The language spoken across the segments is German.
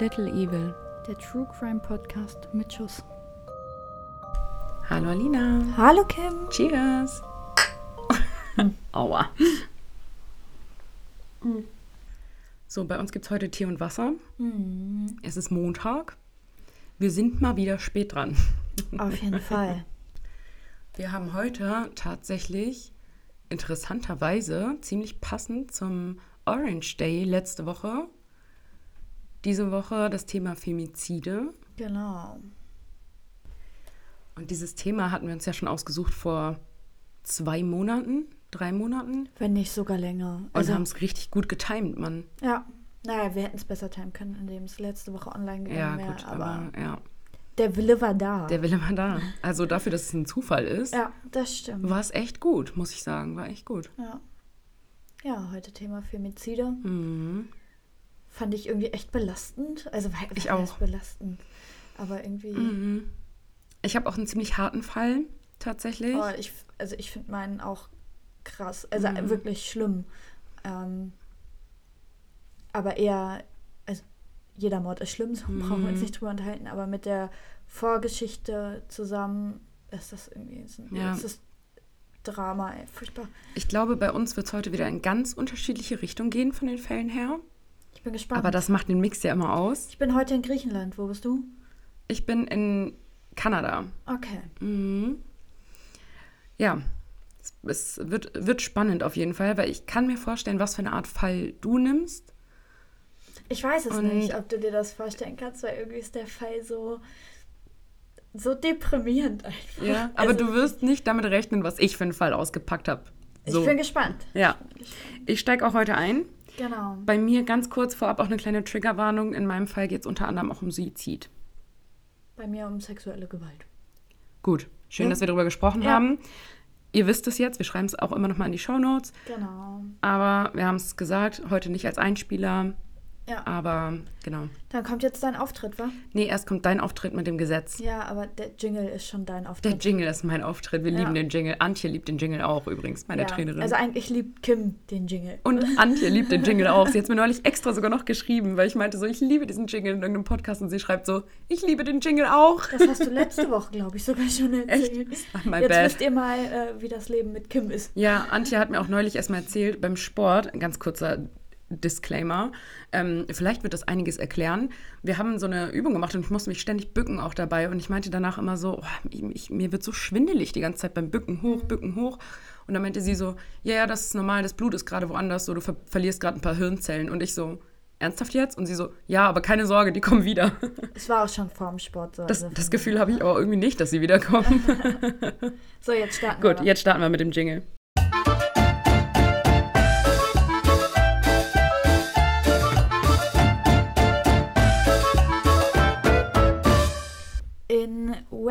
Little Evil. Der True Crime Podcast mit Schuss. Hallo Alina. Hallo Kim. Cheers. Aua. So, bei uns gibt es heute Tee und Wasser. Es ist Montag. Wir sind mal wieder spät dran. Auf jeden Fall. Wir haben heute tatsächlich interessanterweise ziemlich passend zum Orange Day letzte Woche. Diese Woche das Thema Femizide. Genau. Und dieses Thema hatten wir uns ja schon ausgesucht vor zwei Monaten, drei Monaten. Wenn nicht sogar länger. Und Also, haben es richtig gut getimt, Mann. ja. Naja, wir hätten es besser timen können, indem es letzte Woche online Ja, gegangen wäre. gut, aber, aber ja, der Wille war da. der Wille war da. Also dafür, dass es ein Zufall ist, ja, das stimmt. war es echt gut, muss ich sagen. War echt gut. Ja. Ja, heute Thema Femizide. Mhm. Fand ich irgendwie echt belastend. Also, war, Ich auch. belastend. Aber irgendwie. Mhm. Ich habe auch einen ziemlich harten Fall, tatsächlich. Oh, ich, also ich finde meinen auch krass. Also Mhm. wirklich schlimm. Ähm, aber eher, also jeder Mord ist schlimm, so brauchen wir uns Mhm. nicht drüber unterhalten, aber mit der Vorgeschichte zusammen ist das irgendwie ist ein, Ja. Drama, ey, furchtbar. Ich glaube, bei uns wird es heute wieder in ganz unterschiedliche Richtungen gehen von den Fällen her. Ich bin gespannt. Aber das macht den Mix ja immer aus. ich bin heute in Griechenland. Wo bist du? Ich bin in Kanada. Okay. Mhm. Ja, es, wird, wird spannend auf jeden Fall, weil ich kann mir vorstellen, was für eine Art Fall du nimmst. Ich weiß es Und- nicht, ob du dir das vorstellen kannst, weil irgendwie ist der Fall so, so deprimierend einfach. Ja, aber Also, du wirst nicht damit rechnen, was ich für einen Fall ausgepackt habe. So. Ich bin gespannt. ja, ich steige auch heute ein. Genau. Bei mir ganz kurz vorab auch eine kleine Triggerwarnung. In meinem Fall geht es unter anderem auch um Suizid. Bei mir um sexuelle Gewalt. Gut, schön, Ja. dass wir darüber gesprochen Ja. haben. Ihr wisst es jetzt, wir schreiben es auch immer noch mal in die Shownotes. Genau. Aber wir haben es gesagt, heute nicht als Einspieler. Ja. Aber genau. Dann kommt jetzt dein Auftritt, wa? Nee, erst kommt dein Auftritt mit dem Gesetz. Ja, aber der Jingle ist schon dein Der Auftritt. Jingle ist mein Auftritt. Wir Ja. lieben den Jingle. Antje liebt den Jingle auch übrigens, meine ja. Trainerin. Also eigentlich liebt Kim den Jingle. und Antje liebt den Jingle auch. Sie hat mir neulich extra sogar noch geschrieben, weil ich meinte so, ich liebe diesen Jingle in irgendeinem Podcast und sie schreibt so, ich liebe den Jingle auch. Das hast du letzte Woche, glaube ich, sogar schon erzählt. Ach, my Jetzt bad. wisst ihr mal, äh, wie das Leben mit Kim ist. Ja, Antje hat mir auch neulich erstmal erzählt, beim Sport, ein ganz kurzer Disclaimer, ähm, vielleicht wird das einiges erklären. Wir haben so eine Übung gemacht und ich musste mich ständig bücken auch dabei und ich meinte danach immer so, oh, ich, mir wird so schwindelig die ganze Zeit beim Bücken hoch, Bücken hoch. Und dann meinte sie so, ja, ja, das ist normal, das Blut ist gerade woanders, so du ver verlierst gerade ein paar Hirnzellen. Und ich so, ernsthaft jetzt? Und sie so, ja, aber keine Sorge, die kommen wieder. Es war auch schon vorm Sport so. Das, also das Gefühl habe ich aber irgendwie nicht, dass sie wiederkommen. So, jetzt starten wir. Gut, jetzt starten wir mit dem Jingle.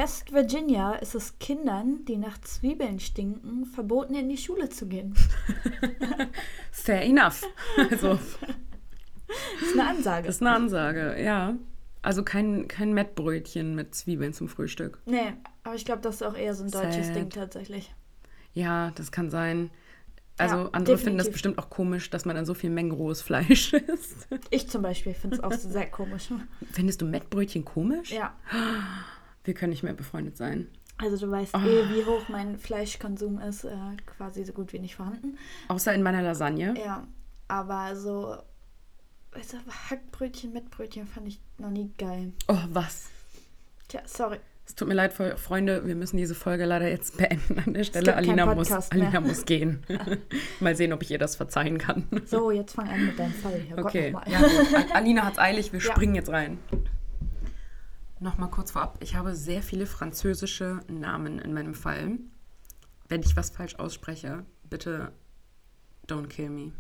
West Virginia ist es Kindern, die nach Zwiebeln stinken, verboten, in die Schule zu gehen. Fair enough. Also, Das ist eine Ansage. Das ist eine Ansage, ja. Also kein, kein Mettbrötchen mit Zwiebeln zum Frühstück. Nee, aber ich glaube, das ist auch eher so ein deutsches Sad. Ding tatsächlich. Ja, das kann sein. Also Ja, andere finden das definitiv. bestimmt auch komisch, dass man dann so viel Mengen rohes Fleisch isst. Ich zum Beispiel finde es auch sehr komisch. Findest du Mettbrötchen komisch? Ja, Wir können nicht mehr befreundet sein. also du weißt Oh. eh, wie hoch mein Fleischkonsum ist, äh, quasi so gut wie nicht vorhanden. Außer in meiner Lasagne. Ja, aber so, weißt du, Hackbrötchen mit Brötchen fand ich noch nie geil. Oh, was? Tja, sorry. Es tut mir leid, Fre- Freunde, wir müssen diese Folge leider jetzt beenden an der Stelle. Alina muss. Alina muss gehen. Mal sehen, ob ich ihr das verzeihen kann. So, jetzt fang an mit deinem Fall. Herr Okay, Gott, ja Alina hat's eilig, wir Ja. springen jetzt rein. Nochmal kurz vorab, ich habe sehr viele französische Namen in meinem Fall. Wenn ich was falsch ausspreche, bitte don't kill me.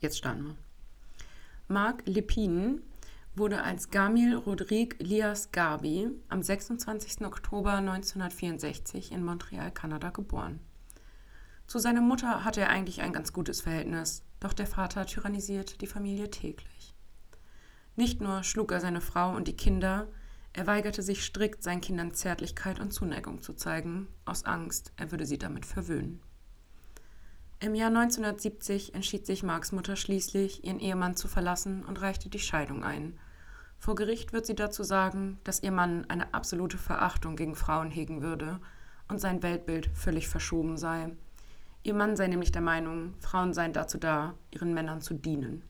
Jetzt starten wir. Marc Lepine wurde als Gamil Rodrigue Lias Gabi am 26. Oktober 1964 in Montreal, Kanada geboren. Zu seiner Mutter hatte er eigentlich ein ganz gutes Verhältnis, doch der Vater tyrannisiert die Familie täglich. Nicht nur schlug er seine Frau und die Kinder, er weigerte sich strikt, seinen Kindern Zärtlichkeit und Zuneigung zu zeigen, aus Angst, er würde sie damit verwöhnen. Im Jahr 1970 entschied sich Marks Mutter schließlich, ihren Ehemann zu verlassen und reichte die Scheidung ein. Vor Gericht wird sie dazu sagen, dass ihr Mann eine absolute Verachtung gegen Frauen hegen würde und sein Weltbild völlig verschoben sei. Ihr Mann sei nämlich der Meinung, Frauen seien dazu da, ihren Männern zu dienen.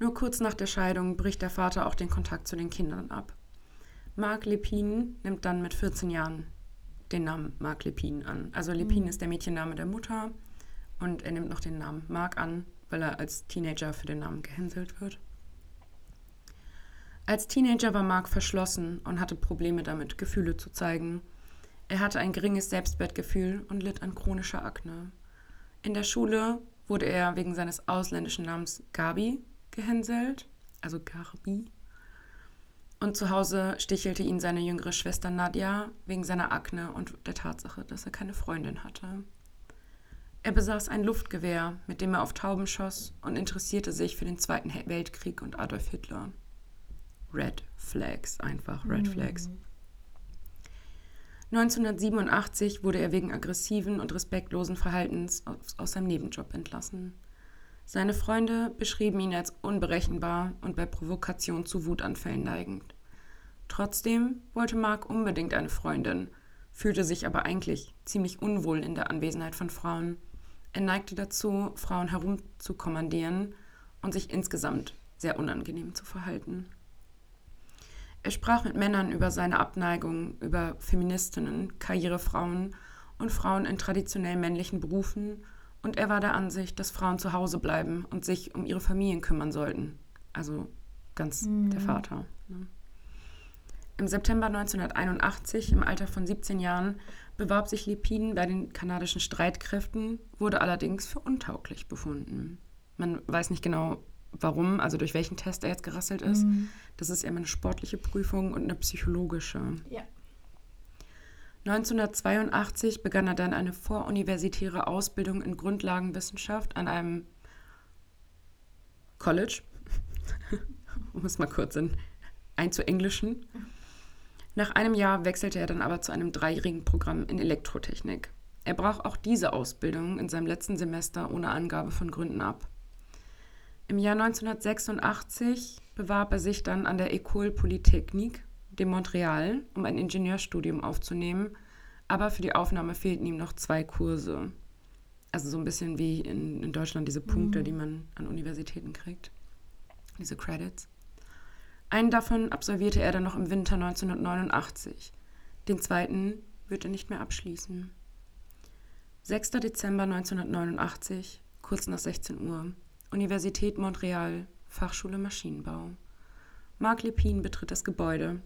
Nur kurz nach der Scheidung bricht der Vater auch den Kontakt zu den Kindern ab. Marc Lepin nimmt dann mit 14 Jahren den Namen Marc Lepin an. Also Lepin mhm. ist der Mädchenname der Mutter und er nimmt noch den Namen Marc an, weil er als Teenager für den Namen gehänselt wird. Als Teenager war Marc verschlossen und hatte Probleme damit, Gefühle zu zeigen. Er hatte ein geringes Selbstwertgefühl und litt an chronischer Akne. In der Schule wurde er wegen seines ausländischen Namens Gabi gehänselt, also Garbi, und zu Hause stichelte ihn seine jüngere Schwester Nadja wegen seiner Akne und der Tatsache, dass er keine Freundin hatte. Er besaß ein Luftgewehr, mit dem er auf Tauben schoss und interessierte sich für den Zweiten Weltkrieg und Adolf Hitler. Red Flags, einfach Red mhm. Flags. 1987 wurde er wegen aggressiven und respektlosen Verhaltens aus, aus seinem Nebenjob entlassen. Seine Freunde beschrieben ihn als unberechenbar und bei Provokation zu Wutanfällen neigend. Trotzdem wollte Mark unbedingt eine Freundin, fühlte sich aber eigentlich ziemlich unwohl in der Anwesenheit von Frauen. Er neigte dazu, Frauen herumzukommandieren und sich insgesamt sehr unangenehm zu verhalten. Er sprach mit Männern über seine Abneigung, über Feministinnen, Karrierefrauen und Frauen in traditionell männlichen Berufen und er war der Ansicht, dass Frauen zu Hause bleiben und sich um ihre Familien kümmern sollten. Also ganz mhm. der Vater. Ne? Im September 1981, im Alter von 17 Jahren, bewarb sich Lepin bei den kanadischen Streitkräften, wurde allerdings für untauglich befunden. Man weiß nicht genau, warum, also durch welchen Test er jetzt gerasselt ist. Mhm. Das ist immer eine sportliche Prüfung und eine psychologische. Ja. 1982 begann er dann eine voruniversitäre Ausbildung in Grundlagenwissenschaft an einem College, um es mal kurz in, einzuenglischen. Nach einem Jahr wechselte er dann aber zu einem dreijährigen Programm in Elektrotechnik. Er brach auch diese Ausbildung in seinem letzten Semester ohne Angabe von Gründen ab. Im Jahr 1986 bewarb er sich dann an der École Polytechnique de Montreal, um ein Ingenieurstudium aufzunehmen, aber für die Aufnahme fehlten ihm noch zwei Kurse. Also so ein bisschen wie in, in Deutschland diese Punkte, mhm. die man an Universitäten kriegt, diese Credits. Einen davon absolvierte er dann noch im Winter 1989. Den zweiten wird er nicht mehr abschließen. 6. Dezember 1989, kurz nach 16 Uhr, Universität Montreal, Fachschule Maschinenbau. Marc Lepin betritt das Gebäude,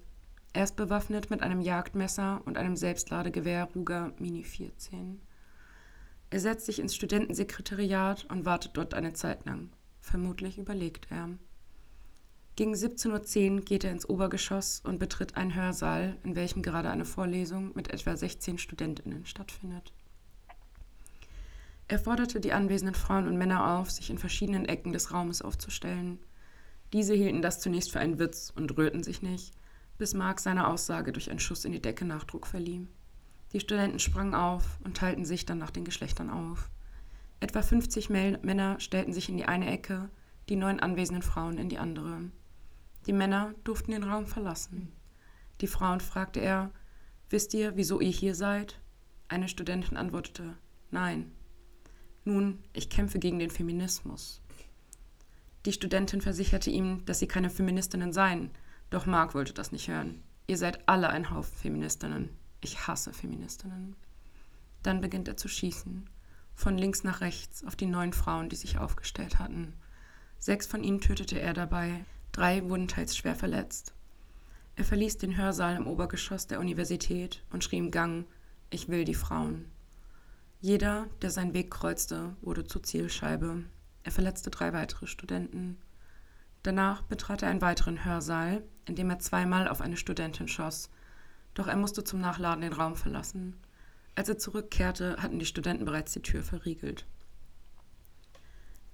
er ist bewaffnet mit einem Jagdmesser und einem Selbstladegewehr Ruger Mini 14. Er setzt sich ins Studentensekretariat und wartet dort eine Zeit lang. Vermutlich überlegt er. Gegen 17.10 Uhr geht er ins Obergeschoss und betritt einen Hörsaal, in welchem gerade eine Vorlesung mit etwa 16 Studentinnen stattfindet. Er forderte die anwesenden Frauen und Männer auf, sich in verschiedenen Ecken des Raumes aufzustellen. Diese hielten das zunächst für einen Witz und rührten sich nicht bis Mark seiner Aussage durch einen Schuss in die Decke Nachdruck verlieh. Die Studenten sprangen auf und teilten sich dann nach den Geschlechtern auf. Etwa 50 Männer stellten sich in die eine Ecke, die neun anwesenden Frauen in die andere. Die Männer durften den Raum verlassen. Die Frauen fragte er, Wisst ihr, wieso ihr hier seid? Eine Studentin antwortete, Nein. Nun, ich kämpfe gegen den Feminismus. Die Studentin versicherte ihm, dass sie keine Feministinnen seien, doch Mark wollte das nicht hören. Ihr seid alle ein Haufen Feministinnen. Ich hasse Feministinnen. Dann beginnt er zu schießen. Von links nach rechts auf die neun Frauen, die sich aufgestellt hatten. Sechs von ihnen tötete er dabei, drei wurden teils schwer verletzt. Er verließ den Hörsaal im Obergeschoss der Universität und schrie im Gang, ich will die Frauen. Jeder, der seinen Weg kreuzte, wurde zur Zielscheibe. Er verletzte drei weitere Studenten. Danach betrat er einen weiteren Hörsaal, in dem er zweimal auf eine Studentin schoss. Doch er musste zum Nachladen den Raum verlassen. Als er zurückkehrte, hatten die Studenten bereits die Tür verriegelt.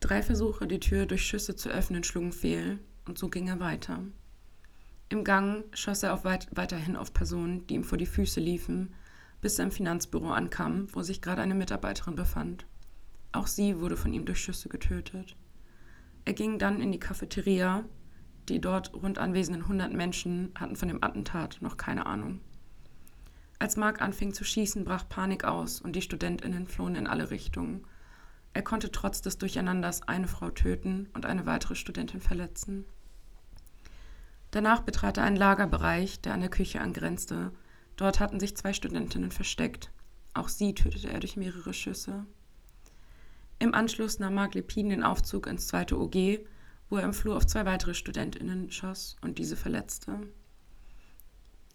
Drei Versuche, die Tür durch Schüsse zu öffnen, schlugen fehl, und so ging er weiter. Im Gang schoss er weit weiterhin auf Personen, die ihm vor die Füße liefen, bis er im Finanzbüro ankam, wo sich gerade eine Mitarbeiterin befand. Auch sie wurde von ihm durch Schüsse getötet. Er ging dann in die Cafeteria. Die dort rund anwesenden 100 Menschen hatten von dem Attentat noch keine Ahnung. Als Mark anfing zu schießen, brach Panik aus und die Studentinnen flohen in alle Richtungen. Er konnte trotz des Durcheinanders eine Frau töten und eine weitere Studentin verletzen. Danach betrat er einen Lagerbereich, der an der Küche angrenzte. Dort hatten sich zwei Studentinnen versteckt. Auch sie tötete er durch mehrere Schüsse. Im Anschluss nahm Mark Lepin den Aufzug ins zweite OG, wo er im Flur auf zwei weitere Studentinnen schoss und diese verletzte.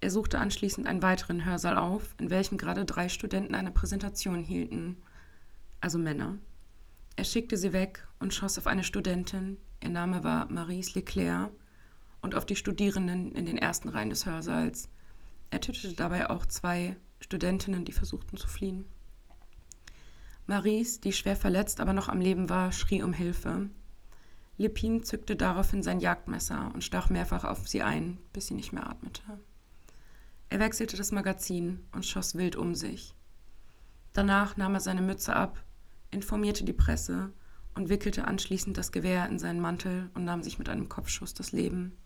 Er suchte anschließend einen weiteren Hörsaal auf, in welchem gerade drei Studenten eine Präsentation hielten, also Männer. Er schickte sie weg und schoss auf eine Studentin, ihr Name war Maurice Leclerc, und auf die Studierenden in den ersten Reihen des Hörsaals. Er tötete dabei auch zwei Studentinnen, die versuchten zu fliehen. Maurice, die schwer verletzt, aber noch am Leben war, schrie um Hilfe. Lepin zückte daraufhin sein Jagdmesser und stach mehrfach auf sie ein, bis sie nicht mehr atmete. Er wechselte das Magazin und schoss wild um sich. Danach nahm er seine Mütze ab, informierte die Presse und wickelte anschließend das Gewehr in seinen Mantel und nahm sich mit einem Kopfschuss das Leben.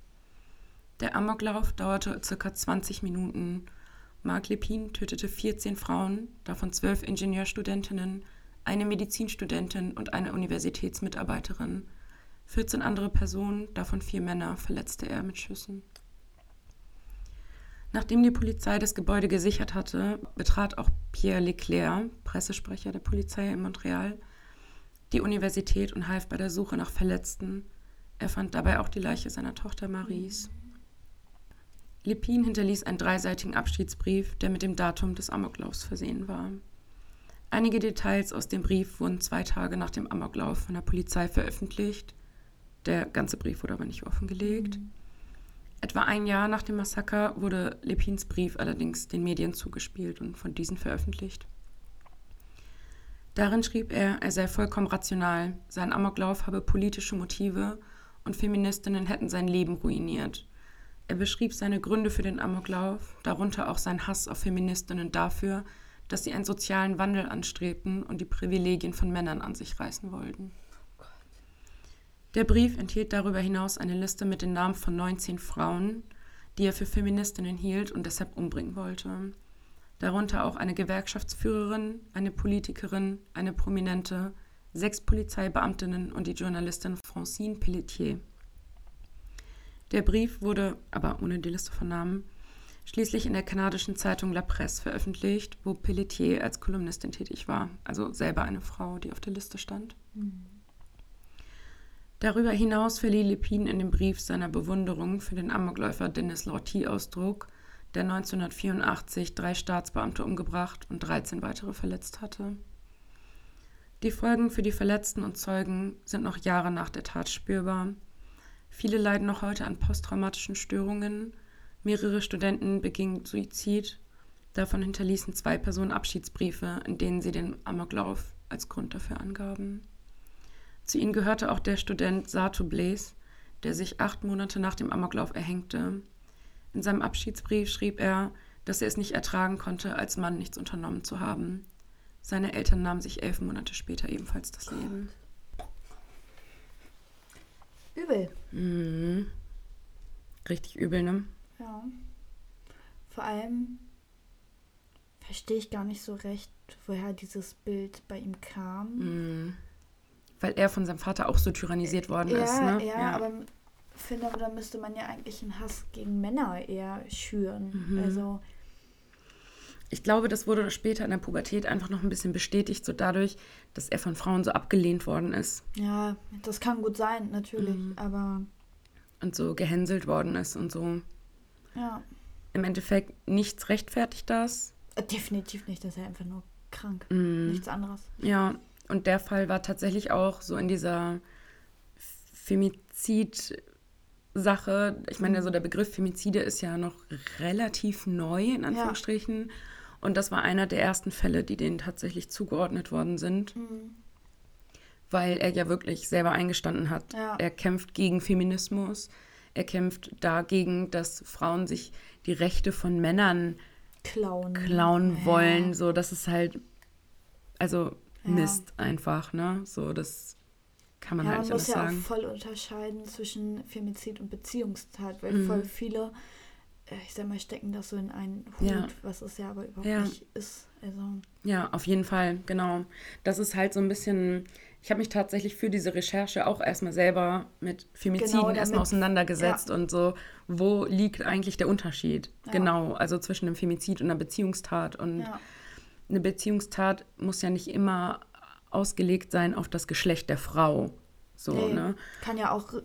Der Amoklauf dauerte ca. 20 Minuten. Mark Lepin tötete 14 Frauen, davon 12 Ingenieurstudentinnen, eine Medizinstudentin und eine Universitätsmitarbeiterin. 14 andere Personen, davon vier Männer, verletzte er mit Schüssen. Nachdem die Polizei das Gebäude gesichert hatte, betrat auch Pierre Leclerc, Pressesprecher der Polizei in Montreal, die Universität und half bei der Suche nach Verletzten. Er fand dabei auch die Leiche seiner Tochter Maries. Lepin hinterließ einen dreiseitigen Abschiedsbrief, der mit dem Datum des Amoklaufs versehen war. Einige Details aus dem Brief wurden zwei Tage nach dem Amoklauf von der Polizei veröffentlicht. Der ganze Brief wurde aber nicht offengelegt. Mhm. Etwa ein Jahr nach dem Massaker wurde Lepins Brief allerdings den Medien zugespielt und von diesen veröffentlicht. Darin schrieb er, er sei vollkommen rational, sein Amoklauf habe politische Motive und Feministinnen hätten sein Leben ruiniert. Er beschrieb seine Gründe für den Amoklauf, darunter auch sein Hass auf Feministinnen dafür, dass sie einen sozialen Wandel anstrebten und die Privilegien von Männern an sich reißen wollten. Der Brief enthielt darüber hinaus eine Liste mit den Namen von 19 Frauen, die er für Feministinnen hielt und deshalb umbringen wollte. Darunter auch eine Gewerkschaftsführerin, eine Politikerin, eine Prominente, sechs Polizeibeamtinnen und die Journalistin Francine Pelletier. Der Brief wurde, aber ohne die Liste von Namen, schließlich in der kanadischen Zeitung La Presse veröffentlicht, wo Pelletier als Kolumnistin tätig war, also selber eine Frau, die auf der Liste stand. Mhm. Darüber hinaus verlieh Lepin in dem Brief seiner Bewunderung für den Amokläufer Dennis Lortie Ausdruck, der 1984 drei Staatsbeamte umgebracht und 13 weitere verletzt hatte. Die Folgen für die Verletzten und Zeugen sind noch Jahre nach der Tat spürbar. Viele leiden noch heute an posttraumatischen Störungen. Mehrere Studenten begingen Suizid. Davon hinterließen zwei Personen Abschiedsbriefe, in denen sie den Amoklauf als Grund dafür angaben. Zu ihnen gehörte auch der Student Sato Blaze, der sich acht Monate nach dem Amoklauf erhängte. In seinem Abschiedsbrief schrieb er, dass er es nicht ertragen konnte, als Mann nichts unternommen zu haben. Seine Eltern nahmen sich elf Monate später ebenfalls das Leben. Übel. Mhm. Richtig übel, ne? Ja. Vor allem verstehe ich gar nicht so recht, woher dieses Bild bei ihm kam. Mhm weil er von seinem Vater auch so tyrannisiert worden ja, ist. Ne? Ja, ja, aber ich finde, da müsste man ja eigentlich einen Hass gegen Männer eher schüren. Mhm. Also. Ich glaube, das wurde später in der Pubertät einfach noch ein bisschen bestätigt, so dadurch, dass er von Frauen so abgelehnt worden ist. Ja, das kann gut sein, natürlich, mhm. aber. Und so gehänselt worden ist und so. Ja. Im Endeffekt, nichts rechtfertigt das. Definitiv nicht, das ist ja einfach nur krank. Mhm. Nichts anderes. Ja, und der Fall war tatsächlich auch so in dieser Femizid-Sache. Ich meine, so der Begriff Femizide ist ja noch relativ neu, in Anführungsstrichen. Ja. Und das war einer der ersten Fälle, die denen tatsächlich zugeordnet worden sind. Mhm. Weil er ja wirklich selber eingestanden hat. Ja. Er kämpft gegen Feminismus. Er kämpft dagegen, dass Frauen sich die Rechte von Männern klauen, klauen wollen. Ja. So, das ist halt, also Mist einfach, ne? So, das kann man ja, halt man nicht muss anders ja sagen. auch voll unterscheiden zwischen Femizid und Beziehungstat, weil Mhm. voll viele, äh, ich sag mal, stecken das so in einen Hut, Ja. was es ja aber überhaupt Ja. nicht ist. Also, Ja, auf jeden Fall, genau. Das ist halt so ein bisschen. Ich habe mich tatsächlich für diese Recherche auch erstmal selber mit Femiziden Genau, erstmal auseinandergesetzt und so, wo liegt eigentlich der Unterschied? Ja. Genau, also zwischen einem Femizid und einer Beziehungstat. Und ja, eine Beziehungstat muss ja nicht immer ausgelegt sein auf das Geschlecht der Frau. So, nee, ne? kann ja auch äh,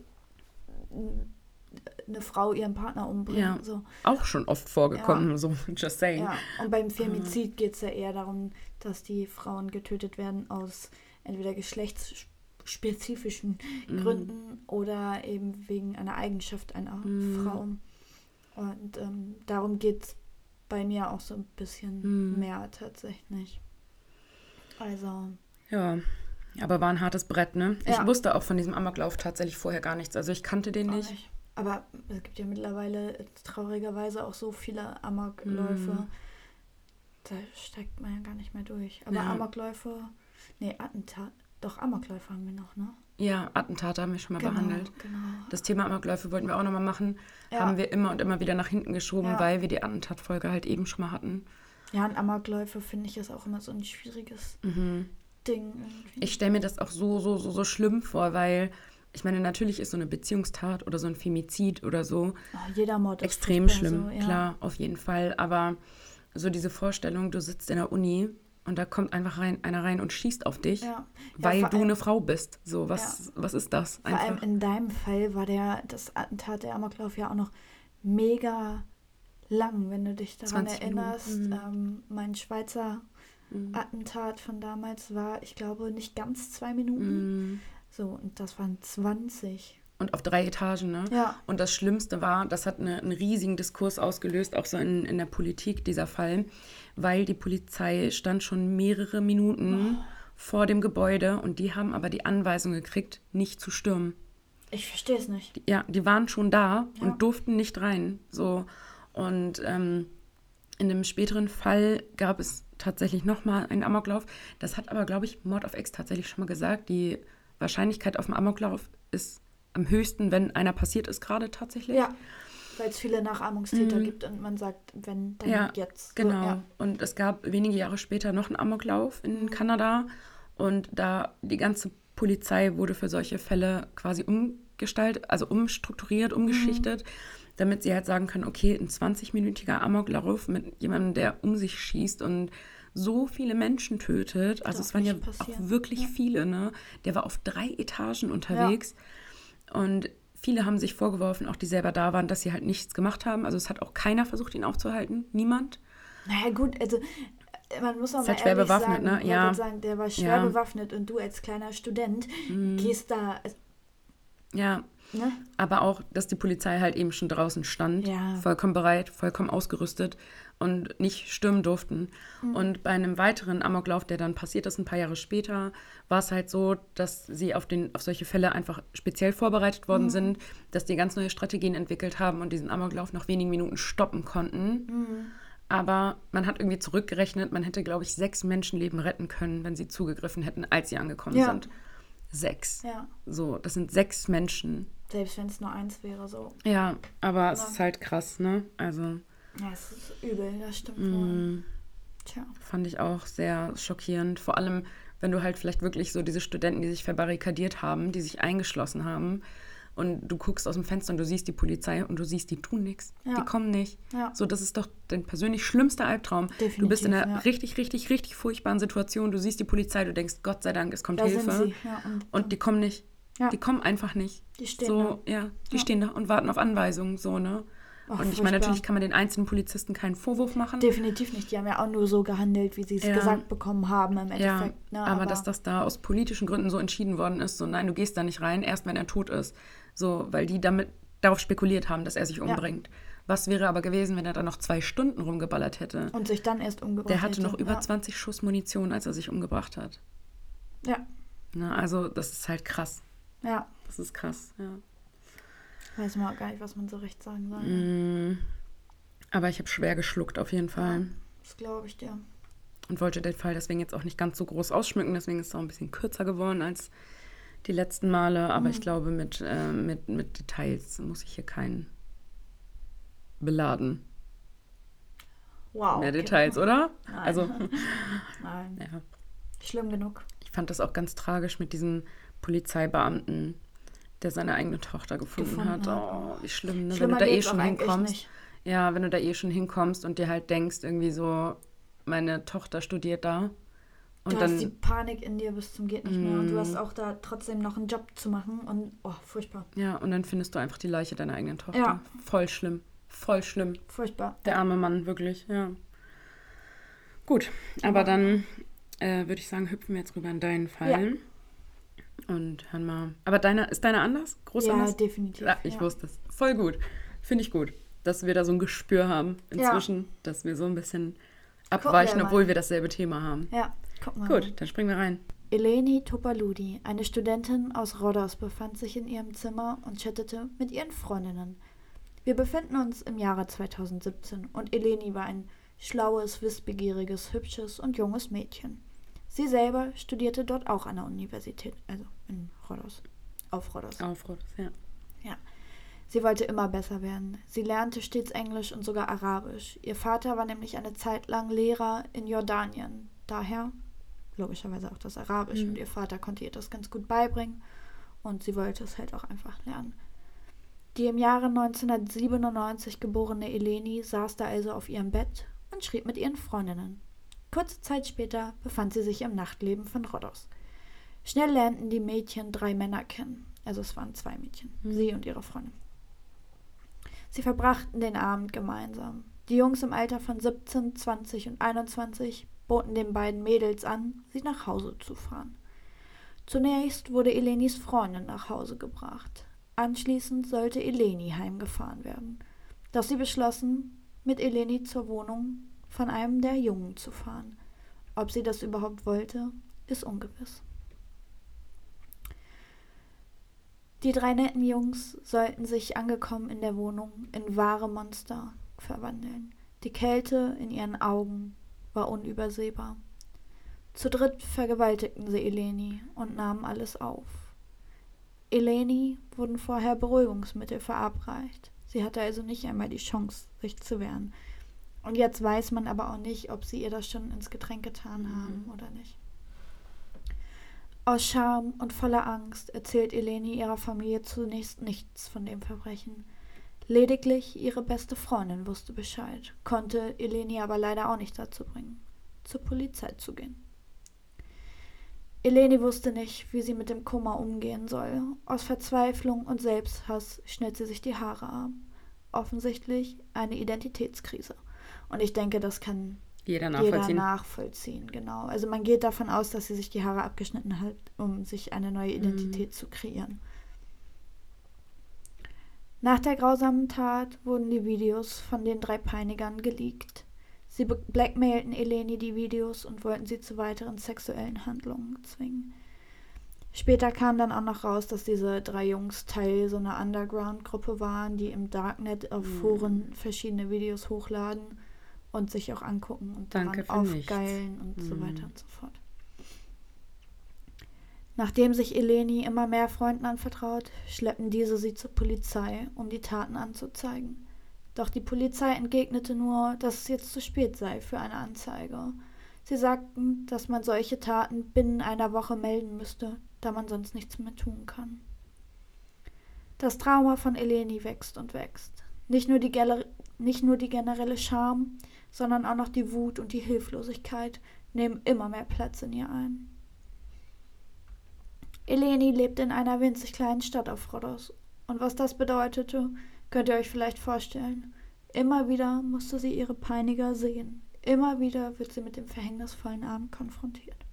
eine Frau ihren Partner umbringen. Ja. So. Auch schon oft vorgekommen, so just saying. Ja, und beim Femizid geht es ja eher darum, dass die Frauen getötet werden aus entweder geschlechtsspezifischen Mhm. Gründen oder eben wegen einer Eigenschaft einer Mhm. Frau. Und ähm, darum geht es bei mir auch so ein bisschen Mhm. mehr tatsächlich. Also, Ja, aber war ein hartes Brett, ne? Ich Ja. wusste auch von diesem Amoklauf tatsächlich vorher gar nichts. Also ich kannte den nicht. nicht. Aber es gibt ja mittlerweile traurigerweise auch so viele Amokläufe. Mhm. Da steigt man ja gar nicht mehr durch. Aber Ja. Amokläufe, nee, Attentat, doch Amokläufe haben wir noch, ne? Ja, Attentate haben wir schon mal behandelt. Genau. Das Thema Amokläufe wollten wir auch nochmal machen. Ja. Haben wir immer und immer wieder nach hinten geschoben, Ja. weil wir die Attentatfolge halt eben schon mal hatten. Ja, und Amokläufe finde ich ist auch immer so ein schwieriges Mhm. Ding. Irgendwie. Ich stelle mir das auch so, so, so, so schlimm vor, weil ich meine, natürlich ist so eine Beziehungstat oder so ein Femizid oder so Oh, jeder Mord ist extrem schlimm, so, ja. klar, auf jeden Fall. Aber so diese Vorstellung, du sitzt in der Uni und da kommt einfach rein, einer rein und schießt auf dich, Ja. Ja, weil vor du allem- eine Frau bist. So, was, was ist das? Vor allem Einfach. in deinem Fall war der, das Attentat, der Amoklauf ja auch noch mega lang, wenn du dich daran 20 erinnerst. Minuten, Ähm, mein Schweizer Mhm. Attentat von damals war, ich glaube, nicht ganz zwei Minuten. Mhm. So, und das waren 20. Und auf drei Etagen, ne? Ja. Und das Schlimmste war, das hat eine, einen riesigen Diskurs ausgelöst, auch so in, in der Politik, dieser Fall, weil die Polizei stand schon mehrere Minuten vor dem Gebäude und die haben aber die Anweisung gekriegt, nicht zu stürmen. Ich verstehe es nicht. Ja, die waren schon da Ja. und durften nicht rein. So. Und ähm, in dem späteren Fall gab es tatsächlich nochmal einen Amoklauf. Das hat aber, glaube ich, Mord of X tatsächlich schon mal gesagt. Die Wahrscheinlichkeit auf einen Amoklauf ist am höchsten, wenn einer passiert ist, gerade tatsächlich. Ja, weil es viele Nachahmungstäter gibt und man sagt, wenn, dann Mhm. Ja, jetzt. So, Genau. ja. Und es gab wenige Jahre später noch einen Amoklauf in Kanada. Und da die ganze Polizei wurde für solche Fälle quasi umgestaltet, also umstrukturiert, umgeschichtet, damit sie halt sagen können, okay, ein 20-minütiger Amoklauf mit jemandem, der um sich schießt und so viele Menschen tötet. Also es waren ja nicht auch passieren. wirklich Ja. viele, ne? Der war auf drei Etagen unterwegs. Und viele haben sich vorgeworfen, auch die selber da waren, dass sie halt nichts gemacht haben. Also es hat auch keiner versucht, ihn aufzuhalten. Niemand. Naja, gut, also äh, man muss auch mal halt schwer ehrlich bewaffnet, sagen, ne? Ja. sagen, der war schwer Ja. Mhm. bewaffnet und du als kleiner Student gehst da, also, Ja, ne? aber auch, dass die Polizei halt eben schon draußen stand, Ja. vollkommen bereit, vollkommen ausgerüstet und nicht stürmen durften. Mhm. Und bei einem weiteren Amoklauf, der dann passiert ist, ein paar Jahre später, war es halt so, dass sie auf, den, auf solche Fälle einfach speziell vorbereitet Mhm. worden sind, dass die ganz neue Strategien entwickelt haben und diesen Amoklauf nach wenigen Minuten stoppen konnten. Mhm. Aber man hat irgendwie zurückgerechnet, man hätte, glaube ich, sechs Menschenleben retten können, wenn sie zugegriffen hätten, als sie angekommen Ja. sind. Sechs. Ja, So, das sind sechs Menschen. selbst wenn es nur eins wäre, so. Ja, aber es Ja. ist halt krass, ne? Also Ja, es ist übel, das stimmt Mm. Tja. fand ich auch sehr schockierend. Vor allem, wenn du halt vielleicht wirklich so diese Studenten, die sich verbarrikadiert haben, die sich eingeschlossen haben und du guckst aus dem Fenster und du siehst die Polizei und du siehst, die tun nichts. Ja. Die kommen nicht. Ja. So, das ist doch dein persönlich schlimmster Albtraum. du Definitiv, bist in einer ja. richtig, richtig, richtig furchtbaren Situation. Du siehst die Polizei, du denkst, Gott sei Dank, es kommt Da Hilfe. und, Und die kommen nicht. Die kommen einfach nicht. Die stehen so, ja, die stehen da und warten auf Anweisungen, so, ne? Oh, und ich meine, natürlich kann man den einzelnen Polizisten keinen Vorwurf machen. Definitiv nicht. Die haben ja auch nur so gehandelt, wie sie es Ja. gesagt bekommen haben im ja, Endeffekt. ne? aber, dass das da aus politischen Gründen so entschieden worden ist, so nein, du gehst da nicht rein, erst wenn er tot ist. So, weil die damit darauf spekuliert haben, dass er sich umbringt. Was wäre aber gewesen, wenn er da noch zwei Stunden rumgeballert hätte? Und sich dann erst umgebracht Der hatte hätte. noch über ja. 20 Schuss Munition, als er sich umgebracht hat. Ja, Na, also, das ist halt krass. ja. Das ist krass, ja. Weiß man auch gar nicht, was man so recht sagen soll. Mm, aber ich habe schwer geschluckt, auf jeden Fall. Das glaube ich dir. und wollte den Fall deswegen jetzt auch nicht ganz so groß ausschmücken. Deswegen ist es auch ein bisschen kürzer geworden als die letzten Male. Aber ich glaube, mit, äh, mit, mit Details muss ich hier keinen beladen. Wow. Mehr okay. Details, oder? Nein. Also, Nein. ja. Schlimm genug. Ich fand das auch ganz tragisch mit diesem Polizeibeamten, der seine eigene Tochter gefunden, Gefunden hat. Oh, wie schlimm, ne? wenn du da eh schon hinkommst. Ja, wenn du da eh schon hinkommst und dir halt denkst, irgendwie so, meine Tochter studiert da. Und du dann, hast die Panik in dir bis zum geht nicht mehr und du Mm. hast auch da trotzdem noch einen Job zu machen und oh, furchtbar. ja, und dann findest du einfach die Leiche deiner eigenen Tochter. Ja. Voll schlimm. Voll schlimm. Furchtbar. Der arme Mann, wirklich, ja. Gut, aber Ja. dann äh, würde ich sagen, hüpfen wir jetzt rüber in deinen Fall. Und hören mal. Aber deiner, ist deiner anders? Groß ja, anders? definitiv. Ja, ich ja. wusste es. Voll gut. Finde ich gut, dass wir da so ein Gespür haben Ja. inzwischen, dass wir so ein bisschen wir abweichen, mal. obwohl wir dasselbe Thema haben. Ja, guck mal. Gut, dann springen wir rein. Eleni Topaludi, eine Studentin aus Rhodos, befand sich in ihrem Zimmer und chattete mit ihren Freundinnen. Wir befinden uns im Jahre 2017 und Eleni war ein schlaues, wissbegieriges, hübsches und junges Mädchen. Sie selber studierte dort auch an der Universität, also in Rhodos, auf Rhodos. Aufruf, ja. Sie wollte immer besser werden. Sie lernte stets Englisch und sogar Arabisch. Ihr Vater war nämlich eine Zeit lang Lehrer in Jordanien. Daher logischerweise auch das Arabisch. Mhm. Und ihr Vater konnte ihr das ganz gut beibringen. Und sie wollte es halt auch einfach lernen. Die im Jahre 1997 geborene Eleni saß da also auf ihrem Bett und schrieb mit ihren Freundinnen. Kurze Zeit später befand sie sich im Nachtleben von Rhodos. Schnell lernten die Mädchen drei Männer kennen. Also es waren zwei Mädchen, Mhm. sie und ihre Freundin. Sie verbrachten den Abend gemeinsam. Die Jungs im Alter von 17, 20 und 21 boten den beiden Mädels an, sie nach Hause zu fahren. Zunächst wurde Elenis Freundin nach Hause gebracht. Anschließend sollte Eleni heimgefahren werden. Doch sie beschlossen, mit Eleni zur Wohnung von einem der Jungen zu fahren. Ob sie das überhaupt wollte, ist ungewiss. Die drei netten Jungs sollten sich angekommen in der Wohnung in wahre Monster verwandeln. Die Kälte in ihren Augen war unübersehbar. Zu dritt vergewaltigten sie Eleni und nahmen alles auf. Eleni wurden vorher Beruhigungsmittel verabreicht. Sie hatte also nicht einmal die Chance, sich zu wehren. Und jetzt weiß man aber auch nicht, ob sie ihr das schon ins Getränk getan haben oder nicht. Aus Scham und voller Angst erzählt Eleni ihrer Familie zunächst nichts von dem Verbrechen. Lediglich ihre beste Freundin wusste Bescheid, konnte Eleni aber leider auch nicht dazu bringen, zur Polizei zu gehen. Eleni wusste nicht, wie sie mit dem Kummer umgehen soll. Aus Verzweiflung und Selbsthass schnitt sie sich die Haare ab. Offensichtlich eine Identitätskrise. Und ich denke, das kann Jeder jeder nachvollziehen. nachvollziehen, genau. Also man geht davon aus, dass sie sich die Haare abgeschnitten hat, um sich eine neue Identität zu kreieren. Nach der grausamen Tat wurden die Videos von den drei Peinigern geleakt. Sie blackmailten Eleni die Videos und wollten sie zu weiteren sexuellen Handlungen zwingen. Später kam dann auch noch raus, dass diese drei Jungs Teil so einer Underground-Gruppe waren, die im Darknet auf Mhm. Foren verschiedene Videos hochladen und sich auch angucken und Danke daran für nichts. aufgeilen und so Mhm. weiter und so fort. Nachdem sich Eleni immer mehr Freunden anvertraut, schleppen diese sie zur Polizei, um die Taten anzuzeigen. Doch die Polizei entgegnete nur, dass es jetzt zu spät sei für eine Anzeige. Sie sagten, dass man solche Taten binnen einer Woche melden müsste, da man sonst nichts mehr tun kann. Das Trauma von Eleni wächst und wächst. Nicht nur die, nicht nur die generelle Scham, sondern auch noch die Wut und die Hilflosigkeit nehmen immer mehr Platz in ihr ein. Eleni lebt in einer winzig kleinen Stadt auf Rhodos. Und was das bedeutete, könnt ihr euch vielleicht vorstellen. Immer wieder musste sie ihre Peiniger sehen. Immer wieder wird sie mit dem verhängnisvollen Abend konfrontiert.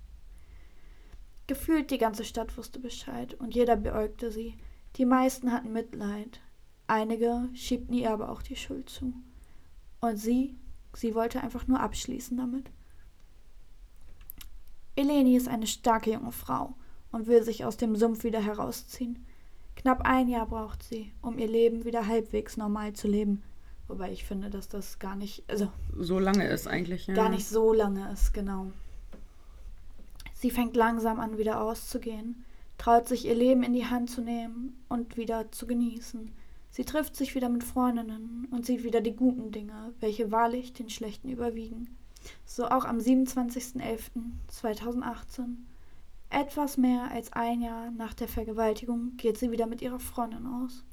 Gefühlt die ganze Stadt wusste Bescheid und jeder beäugte sie. Die meisten hatten Mitleid. Einige schiebten ihr aber auch die Schuld zu. Und sie, sie wollte einfach nur abschließen damit. Eleni ist eine starke junge Frau und will sich aus dem Sumpf wieder herausziehen. Knapp ein Jahr braucht sie, um ihr Leben wieder halbwegs normal zu leben, Wobei ich finde, dass das gar nicht, also So lange ist eigentlich, ja. gar nicht so lange ist, genau. Sie fängt langsam an, wieder auszugehen, traut sich ihr Leben in die Hand zu nehmen und wieder zu genießen. Sie trifft sich wieder mit Freundinnen und sieht wieder die guten Dinge, welche wahrlich den schlechten überwiegen. So auch am 27.11.2018. Etwas mehr als ein Jahr nach der Vergewaltigung geht sie wieder mit ihrer Freundin aus.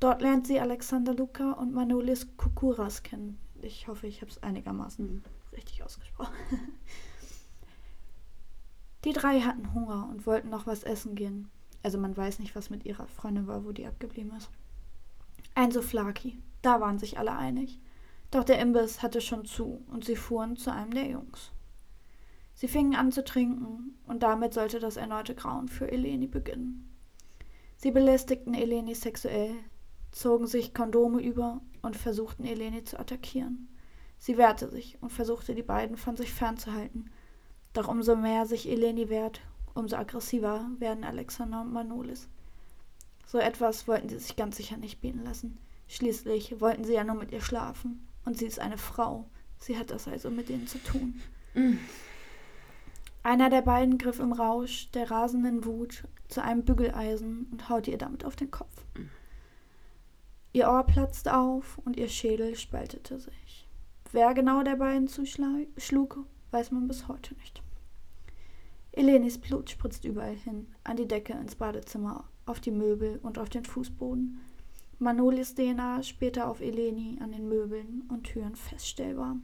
Dort lernt sie Alexander Luka und Manolis Kukuras kennen. Ich hoffe, ich habe es einigermaßen richtig ausgesprochen. Die drei hatten Hunger und wollten noch was essen gehen. Also man weiß nicht, was mit ihrer Freundin war, wo die abgeblieben ist. Ein Souflaki. Da waren sich alle einig. Doch der Imbiss hatte schon zu und sie fuhren zu einem der Jungs. Sie fingen an zu trinken und damit sollte das erneute Grauen für Eleni beginnen. Sie belästigten Eleni sexuell, zogen sich Kondome über und versuchten Eleni zu attackieren. Sie wehrte sich und versuchte die beiden von sich fernzuhalten. Doch umso mehr sich Eleni wehrt, umso aggressiver werden Alexander und Manolis. So etwas wollten sie sich ganz sicher nicht bieten lassen. Schließlich wollten sie ja nur mit ihr schlafen. Und sie ist eine Frau. Sie hat das also mit ihnen zu tun. Einer der beiden griff im Rausch der rasenden Wut zu einem Bügeleisen und haute ihr damit auf den Kopf. Ihr Ohr platzte auf und ihr Schädel spaltete sich. Wer genau der beiden zuschlug, weiß man bis heute nicht. Elenis Blut spritzt überall hin, an die Decke, ins Badezimmer, auf die Möbel und auf den Fußboden. Manolis DNA später auf Eleni an den Möbeln und Türen feststellbar.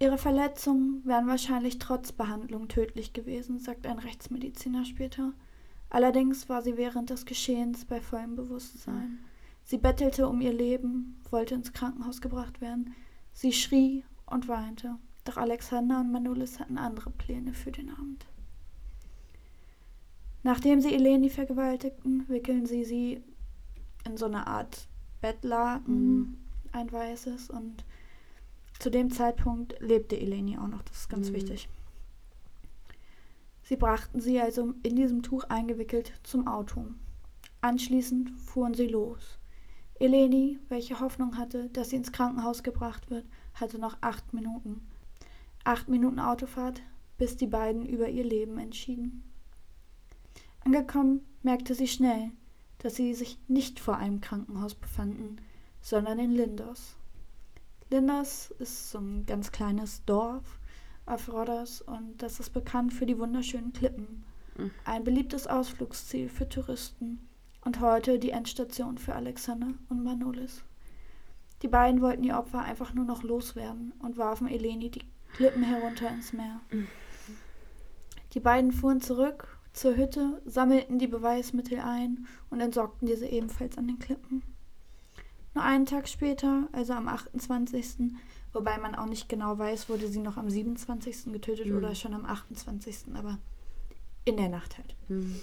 Ihre Verletzungen wären wahrscheinlich trotz Behandlung tödlich gewesen, sagt ein Rechtsmediziner später. Allerdings war sie während des Geschehens bei vollem Bewusstsein. Sie bettelte um ihr Leben, wollte ins Krankenhaus gebracht werden. Sie schrie und weinte. Doch Alexander und Manolis hatten andere Pläne für den Abend. Nachdem sie Eleni vergewaltigten, wickeln sie sie in so eine Art Bettlaken, Mhm. ein weißes. Und zu dem Zeitpunkt lebte Eleni auch noch, das ist ganz Mhm. wichtig. Sie brachten sie also in diesem Tuch eingewickelt zum Auto. Anschließend fuhren sie los. Eleni, welche Hoffnung hatte, dass sie ins Krankenhaus gebracht wird, hatte noch acht Minuten. Acht Minuten Autofahrt, bis die beiden über ihr Leben entschieden. Angekommen merkte sie schnell, dass sie sich nicht vor einem Krankenhaus befanden, sondern in Linders. Linders ist so ein ganz kleines Dorf auf Rodders und das ist bekannt für die wunderschönen Klippen. Mhm. Ein beliebtes Ausflugsziel für Touristen und heute die Endstation für Alexander und Manolis. Die beiden wollten ihr Opfer einfach nur noch loswerden und warfen Eleni die Klippen herunter ins Meer. Die beiden fuhren zurück zur Hütte, sammelten die Beweismittel ein und entsorgten diese ebenfalls an den Klippen. Nur einen Tag später, also am 28., wobei man auch nicht genau weiß, wurde sie noch am 27. getötet Mhm. oder schon am 28., aber in der Nacht halt, Mhm.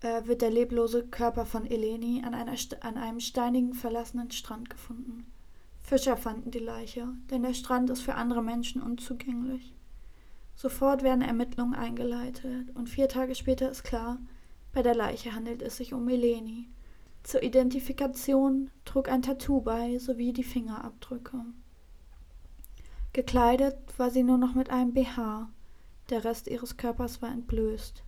äh, wird der leblose Körper von Eleni an, einer, St- an einem steinigen, verlassenen Strand gefunden. Fischer fanden die Leiche, denn der Strand ist für andere Menschen unzugänglich. Sofort werden Ermittlungen eingeleitet und vier Tage später ist klar, bei der Leiche handelt es sich um Eleni. Zur Identifikation trug ein Tattoo bei sowie die Fingerabdrücke. Gekleidet war sie nur noch mit einem BH, der Rest ihres Körpers war entblößt.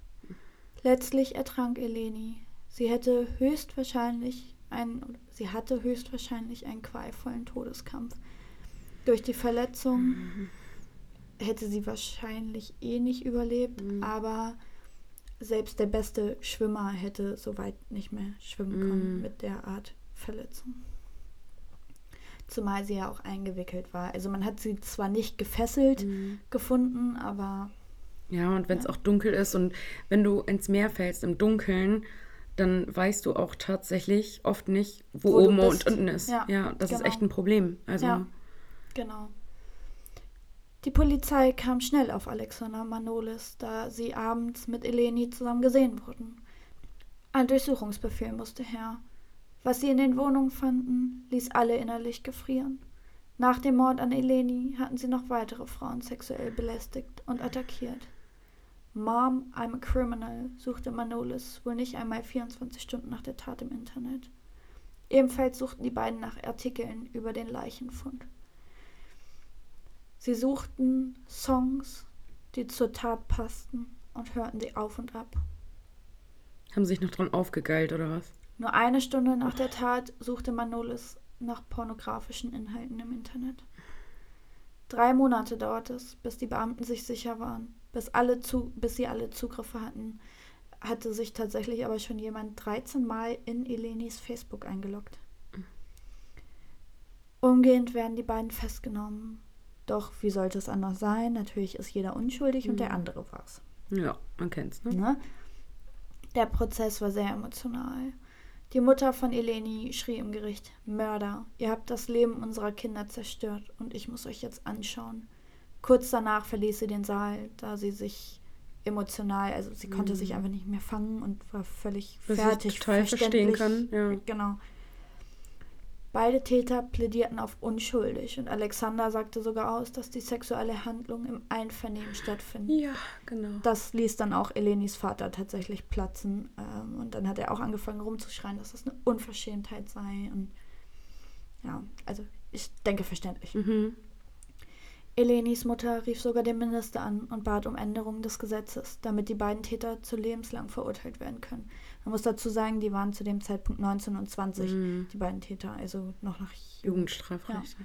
Letztlich ertrank Eleni. Sie hätte höchstwahrscheinlich einen, sie hatte höchstwahrscheinlich einen qualvollen Todeskampf. Durch die Verletzung hätte sie wahrscheinlich eh nicht überlebt, Mhm. aber selbst der beste Schwimmer hätte soweit nicht mehr schwimmen können Mhm. mit der Art Verletzung. Zumal sie ja auch eingewickelt war. Also man hat sie zwar nicht gefesselt Mhm. gefunden, aber Ja, und wenn es Ja. auch dunkel ist und wenn du ins Meer fällst im Dunkeln, dann weißt du auch tatsächlich oft nicht, wo, Wo oben und unten ist. Ja, das ist genau. echt ein Problem. Also, Ja. Genau. Die Polizei kam schnell auf Alexander Manolis, da sie abends mit Eleni zusammen gesehen wurden. Ein Durchsuchungsbefehl musste her. Was sie in den Wohnungen fanden, ließ alle innerlich gefrieren. Nach dem Mord an Eleni hatten sie noch weitere Frauen sexuell belästigt und attackiert. Mom, I'm a criminal, suchte Manolis wohl nicht einmal 24 Stunden nach der Tat im Internet. Ebenfalls suchten die beiden nach Artikeln über den Leichenfund. Sie suchten Songs, die zur Tat passten und hörten sie auf und ab. Haben sich noch dran aufgegeilt oder was? Nur eine Stunde nach der Tat suchte Manolis nach pornografischen Inhalten im Internet. Drei Monate dauerte es, bis die Beamten sich sicher waren, bis, alle zu, bis sie alle Zugriffe hatten, hatte sich tatsächlich aber schon jemand 13 Mal in Elenis Facebook eingeloggt. Umgehend werden die beiden festgenommen. Doch wie sollte es anders sein? Natürlich ist jeder unschuldig mhm. und der andere war's. Ja, man kennt's, ne? ne? Der Prozess war sehr emotional. Die Mutter von Eleni schrie im Gericht: Mörder, ihr habt das Leben unserer Kinder zerstört und ich muss euch jetzt anschauen. Kurz danach verließ sie den Saal, da sie sich emotional, also sie konnte mhm. sich einfach nicht mehr fangen und war völlig Was fertig. Ich total verstehen kann. Ja. Genau. Beide Täter plädierten auf unschuldig und Alexander sagte sogar aus, dass die sexuelle Handlung im Einvernehmen stattfindet. Ja, genau. Das ließ dann auch Elenis Vater tatsächlich platzen ähm, und dann hat er auch angefangen rumzuschreien, dass das eine Unverschämtheit sei und ja, also ich denke verständlich. Mhm. Elenis Mutter rief sogar den Minister an und bat um Änderung des Gesetzes, damit die beiden Täter zu lebenslang verurteilt werden können. Man muss dazu sagen, die waren zu dem Zeitpunkt 19 und 20, mhm. die beiden Täter, also noch nach Jugendstrafrecht. Ja.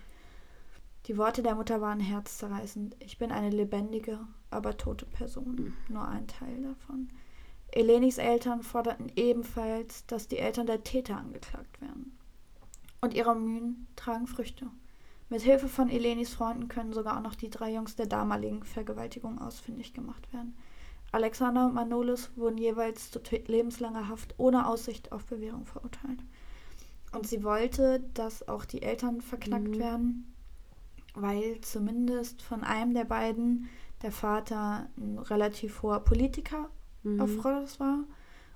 Die Worte der Mutter waren herzzerreißend. Ich bin eine lebendige, aber tote Person. Mhm. Nur ein Teil davon. Elenis Eltern forderten ebenfalls, dass die Eltern der Täter angeklagt werden. Und ihre Mühen tragen Früchte. Mit Hilfe von Elenis Freunden können sogar auch noch die drei Jungs der damaligen Vergewaltigung ausfindig gemacht werden. Alexander und Manolis wurden jeweils zu lebenslanger Haft ohne Aussicht auf Bewährung verurteilt. Und sie wollte, dass auch die Eltern verknackt mhm. werden, weil zumindest von einem der beiden der Vater ein relativ hoher Politiker mhm. auf Rhodos war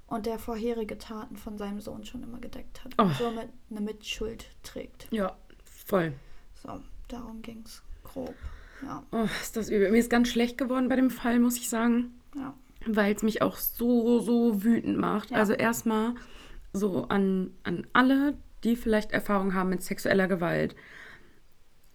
und der vorherige Taten von seinem Sohn schon immer gedeckt hat oh. und somit eine Mitschuld trägt. Ja, voll. So, darum ging es grob. Ja. Oh, ist das übel. Mir ist ganz schlecht geworden bei dem Fall, muss ich sagen. Ja. Weil es mich auch so, so wütend macht. Ja. Also erstmal so an, an alle, die vielleicht Erfahrung haben mit sexueller Gewalt